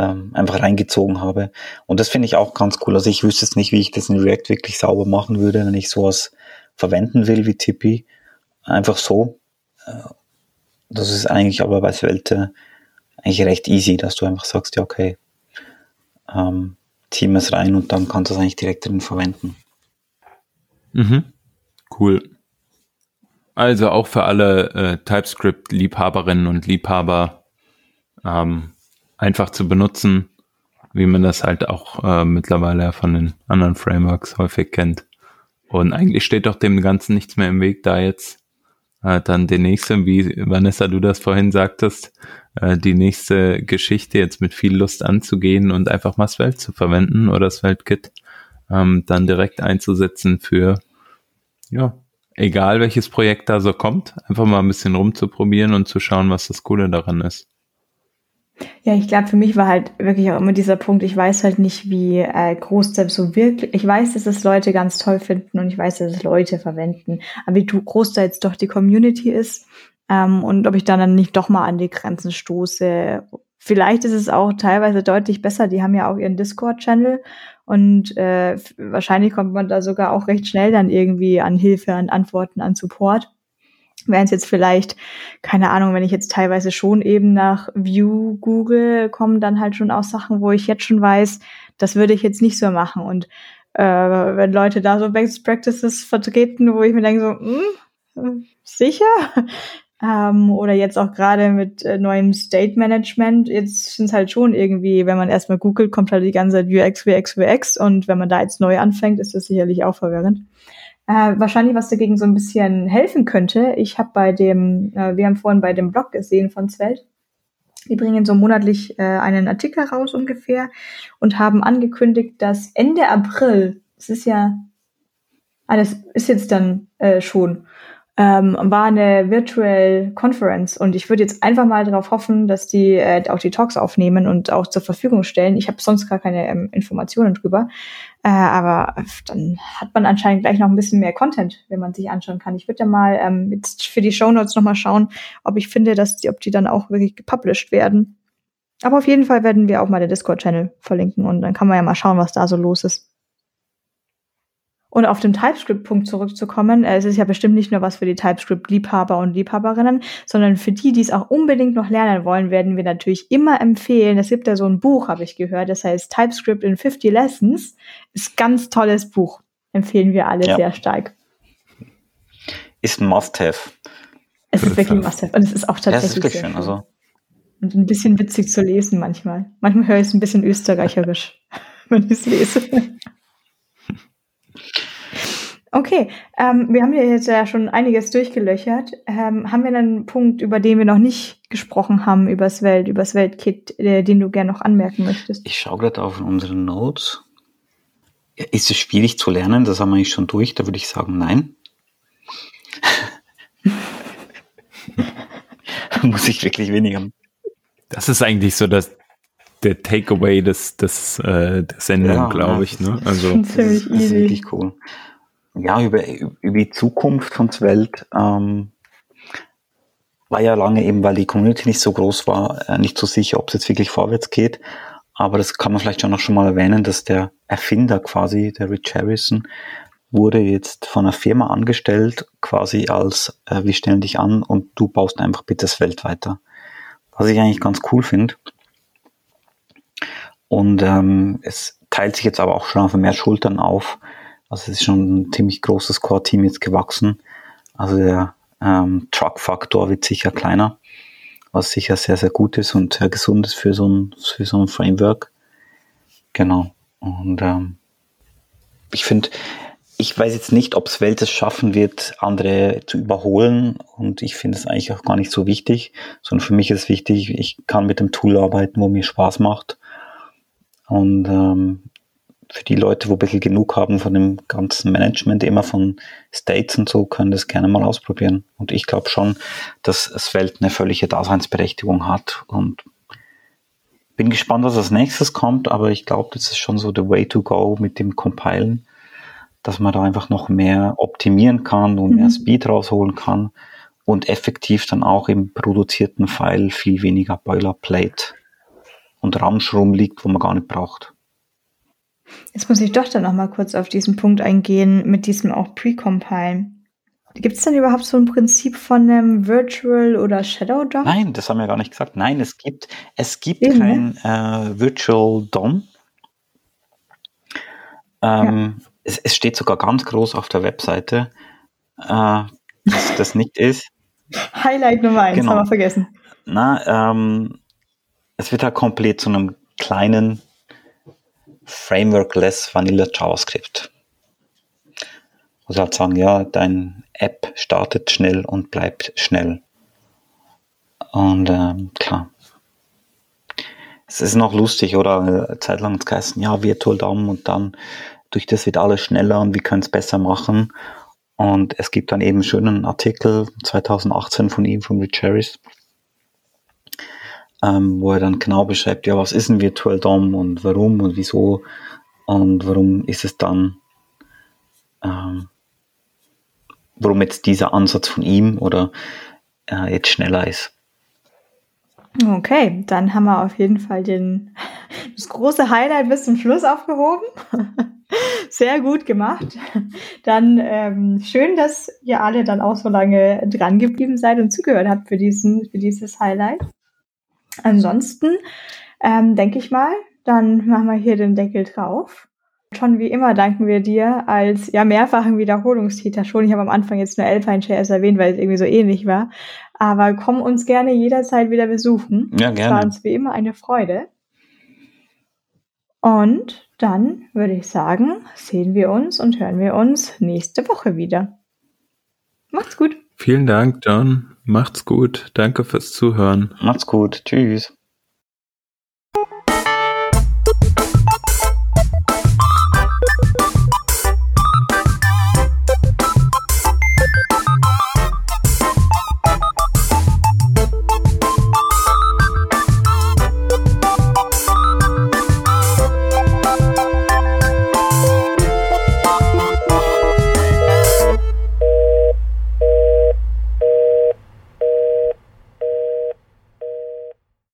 ähm, einfach reingezogen habe. Und das finde ich auch ganz cool. Also ich wüsste jetzt nicht, wie ich das in React wirklich sauber machen würde, wenn ich sowas verwenden will wie Tipeee. Einfach so. Äh, das ist eigentlich aber bei Svelte eigentlich recht easy, dass du einfach sagst, ja, okay, ähm, Team es rein und dann kannst du es eigentlich direkt drin verwenden. Mhm. Cool. Also auch für alle äh, TypeScript-Liebhaberinnen und Liebhaber ähm, einfach zu benutzen, wie man das halt auch äh, mittlerweile von den anderen Frameworks häufig kennt. Und eigentlich steht doch dem Ganzen nichts mehr im Weg, da jetzt äh, dann die nächste, wie Vanessa, du das vorhin sagtest, äh, die nächste Geschichte jetzt mit viel Lust anzugehen und einfach mal Svelte zu verwenden oder das Weltkit ähm, dann direkt einzusetzen für, ja, egal welches Projekt da so kommt, einfach mal ein bisschen rumzuprobieren und zu schauen, was das Coole daran ist. Ja, ich glaube, für mich war halt wirklich auch immer dieser Punkt, ich weiß halt nicht, wie äh, groß das so wirklich, ich weiß, dass es Leute ganz toll finden und ich weiß, dass es Leute verwenden, aber wie groß da jetzt doch die Community ist ähm, und ob ich dann, dann nicht doch mal an die Grenzen stoße. Vielleicht ist es auch teilweise deutlich besser, die haben ja auch ihren Discord-Channel und äh, wahrscheinlich kommt man da sogar auch recht schnell dann irgendwie an Hilfe, an Antworten, an Support wären es jetzt vielleicht, keine Ahnung, wenn ich jetzt teilweise schon eben nach View google, kommen dann halt schon auch Sachen, wo ich jetzt schon weiß, das würde ich jetzt nicht so machen. Und äh, wenn Leute da so Best Practices vertreten, wo ich mir denke so, hm, sicher? <laughs> ähm, oder jetzt auch gerade mit äh, neuem State Management, jetzt sind es halt schon irgendwie, wenn man erstmal googelt, kommt halt die ganze Zeit UX, WX, WX und wenn man da jetzt neu anfängt, ist das sicherlich auch verwirrend. Äh, wahrscheinlich, was dagegen so ein bisschen helfen könnte. Ich habe bei dem, äh, wir haben vorhin bei dem Blog gesehen von Zwelt, die bringen so monatlich äh, einen Artikel raus ungefähr und haben angekündigt, dass Ende April, es ist ja, ah, ist jetzt dann äh, schon, ähm, war eine Virtual Conference und ich würde jetzt einfach mal darauf hoffen, dass die äh, auch die Talks aufnehmen und auch zur Verfügung stellen. Ich habe sonst gar keine ähm, Informationen drüber, äh, aber dann hat man anscheinend gleich noch ein bisschen mehr Content, wenn man sich anschauen kann. Ich würde ja mal ähm, jetzt für die Show Notes noch mal schauen, ob ich finde, dass die, ob die dann auch wirklich gepublished werden. Aber auf jeden Fall werden wir auch mal den Discord-Channel verlinken und dann kann man ja mal schauen, was da so los ist. Und auf den TypeScript-Punkt zurückzukommen, äh, es ist ja bestimmt nicht nur was für die TypeScript-Liebhaber und Liebhaberinnen, sondern für die, die es auch unbedingt noch lernen wollen, werden wir natürlich immer empfehlen. Es gibt ja so ein Buch, habe ich gehört, das heißt TypeScript in 50 Lessons. Ist ganz tolles Buch. Empfehlen wir alle ja. sehr stark. Ist ein Must-Have. Es ist wirklich ein Must-Have. Und es ist auch tatsächlich. Ja, ist wirklich schön. Also. Und ein bisschen witzig zu lesen manchmal. Manchmal höre ich es ein bisschen österreicherisch, <laughs> wenn ich es lese. Okay, ähm, wir haben jetzt ja schon einiges durchgelöchert. Ähm, haben wir einen Punkt, über den wir noch nicht gesprochen haben, übers Welt, übers Weltkit, äh, den du gerne noch anmerken möchtest? Ich schaue gerade auf unsere Notes. Ist es schwierig zu lernen? Das haben wir eigentlich schon durch. Da würde ich sagen, nein. <laughs> Muss ich wirklich weniger. Das ist eigentlich so das, der Takeaway des, des, äh, der Sendung, ja, glaube ich. Ne? Also, das ist, das ist wirklich cool ja, über, über die Zukunft von Welt ähm, war ja lange eben, weil die Community nicht so groß war, äh, nicht so sicher, ob es jetzt wirklich vorwärts geht. Aber das kann man vielleicht auch noch schon mal erwähnen, dass der Erfinder quasi, der Rich Harrison, wurde jetzt von einer Firma angestellt, quasi als äh, wir stellen dich an und du baust einfach bitte das Welt weiter. Was ich eigentlich ganz cool finde. Und ähm, es teilt sich jetzt aber auch schon auf mehr Schultern auf. Also es ist schon ein ziemlich großes Core-Team jetzt gewachsen. Also der Ähm, Truck-Faktor wird sicher kleiner, was sicher sehr, sehr gut ist und sehr gesund ist für so ein, für so ein Framework. Genau. Und ähm, ich finde, ich weiß jetzt nicht, ob es Welt es schaffen wird, andere zu überholen. Und ich finde es eigentlich auch gar nicht so wichtig, sondern für mich ist wichtig, ich kann mit dem Tool arbeiten, wo mir Spaß macht. Und ähm, für die Leute, wo ein bisschen genug haben von dem ganzen Management, immer von States und so, können das gerne mal ausprobieren. Und ich glaube schon, dass Svelte eine völlige Daseinsberechtigung hat. Und bin gespannt, was als nächstes kommt, aber ich glaube, das ist schon so the way to go mit dem Compilen, dass man da einfach noch mehr optimieren kann und mhm. mehr Speed rausholen kann und effektiv dann auch im produzierten File viel weniger Boilerplate und Ramsch rumliegt, wo man gar nicht braucht. Jetzt muss ich doch dann noch mal kurz auf diesen Punkt eingehen mit diesem auch Precompilen. Gibt es denn überhaupt so ein Prinzip von einem Virtual oder Shadow DOM? Nein, das haben wir gar nicht gesagt. Nein, es gibt, es gibt Eben, kein ne? äh, Virtual DOM. Ähm, ja. es, es, steht sogar ganz groß auf der Webseite, äh, dass <laughs> das nicht ist. Highlight Nummer eins, genau. haben wir vergessen. Na, ähm, es wird halt komplett zu einem kleinen Framework-less Vanilla JavaScript. Also halt sagen, ja, dein App startet schnell und bleibt schnell. Und ähm, klar. Es ist noch lustig, oder? Eine Zeit lang geheißen, ja, Virtual DOM und dann durch das wird alles schneller und wir können es besser machen. Und es gibt dann eben einen schönen Artikel 2018 von ihm, von Rich Harris, ähm, wo er dann genau beschreibt, ja, was ist ein Virtual DOM und warum und wieso und warum ist es dann, ähm, warum jetzt dieser Ansatz von ihm oder äh, jetzt schneller ist. Okay, dann haben wir auf jeden Fall den, das große Highlight bis zum Schluss aufgehoben. <laughs> Sehr gut gemacht. Dann ähm, schön, dass ihr alle dann auch so lange dran geblieben seid und zugehört habt für, diesen, für dieses Highlight. Ansonsten ähm, denke ich mal, dann machen wir hier den Deckel drauf. Schon wie immer danken wir dir als ja mehrfachen Wiederholungstäter schon. Ich habe am Anfang jetzt nur Alpine.js erwähnt, weil es irgendwie so ähnlich war. Aber komm uns gerne jederzeit wieder besuchen. Ja, gerne. Es war uns wie immer eine Freude. Und dann würde ich sagen, sehen wir uns und hören wir uns nächste Woche wieder. Macht's gut. Vielen Dank, John. Macht's gut. Danke fürs Zuhören. Macht's gut. Tschüss.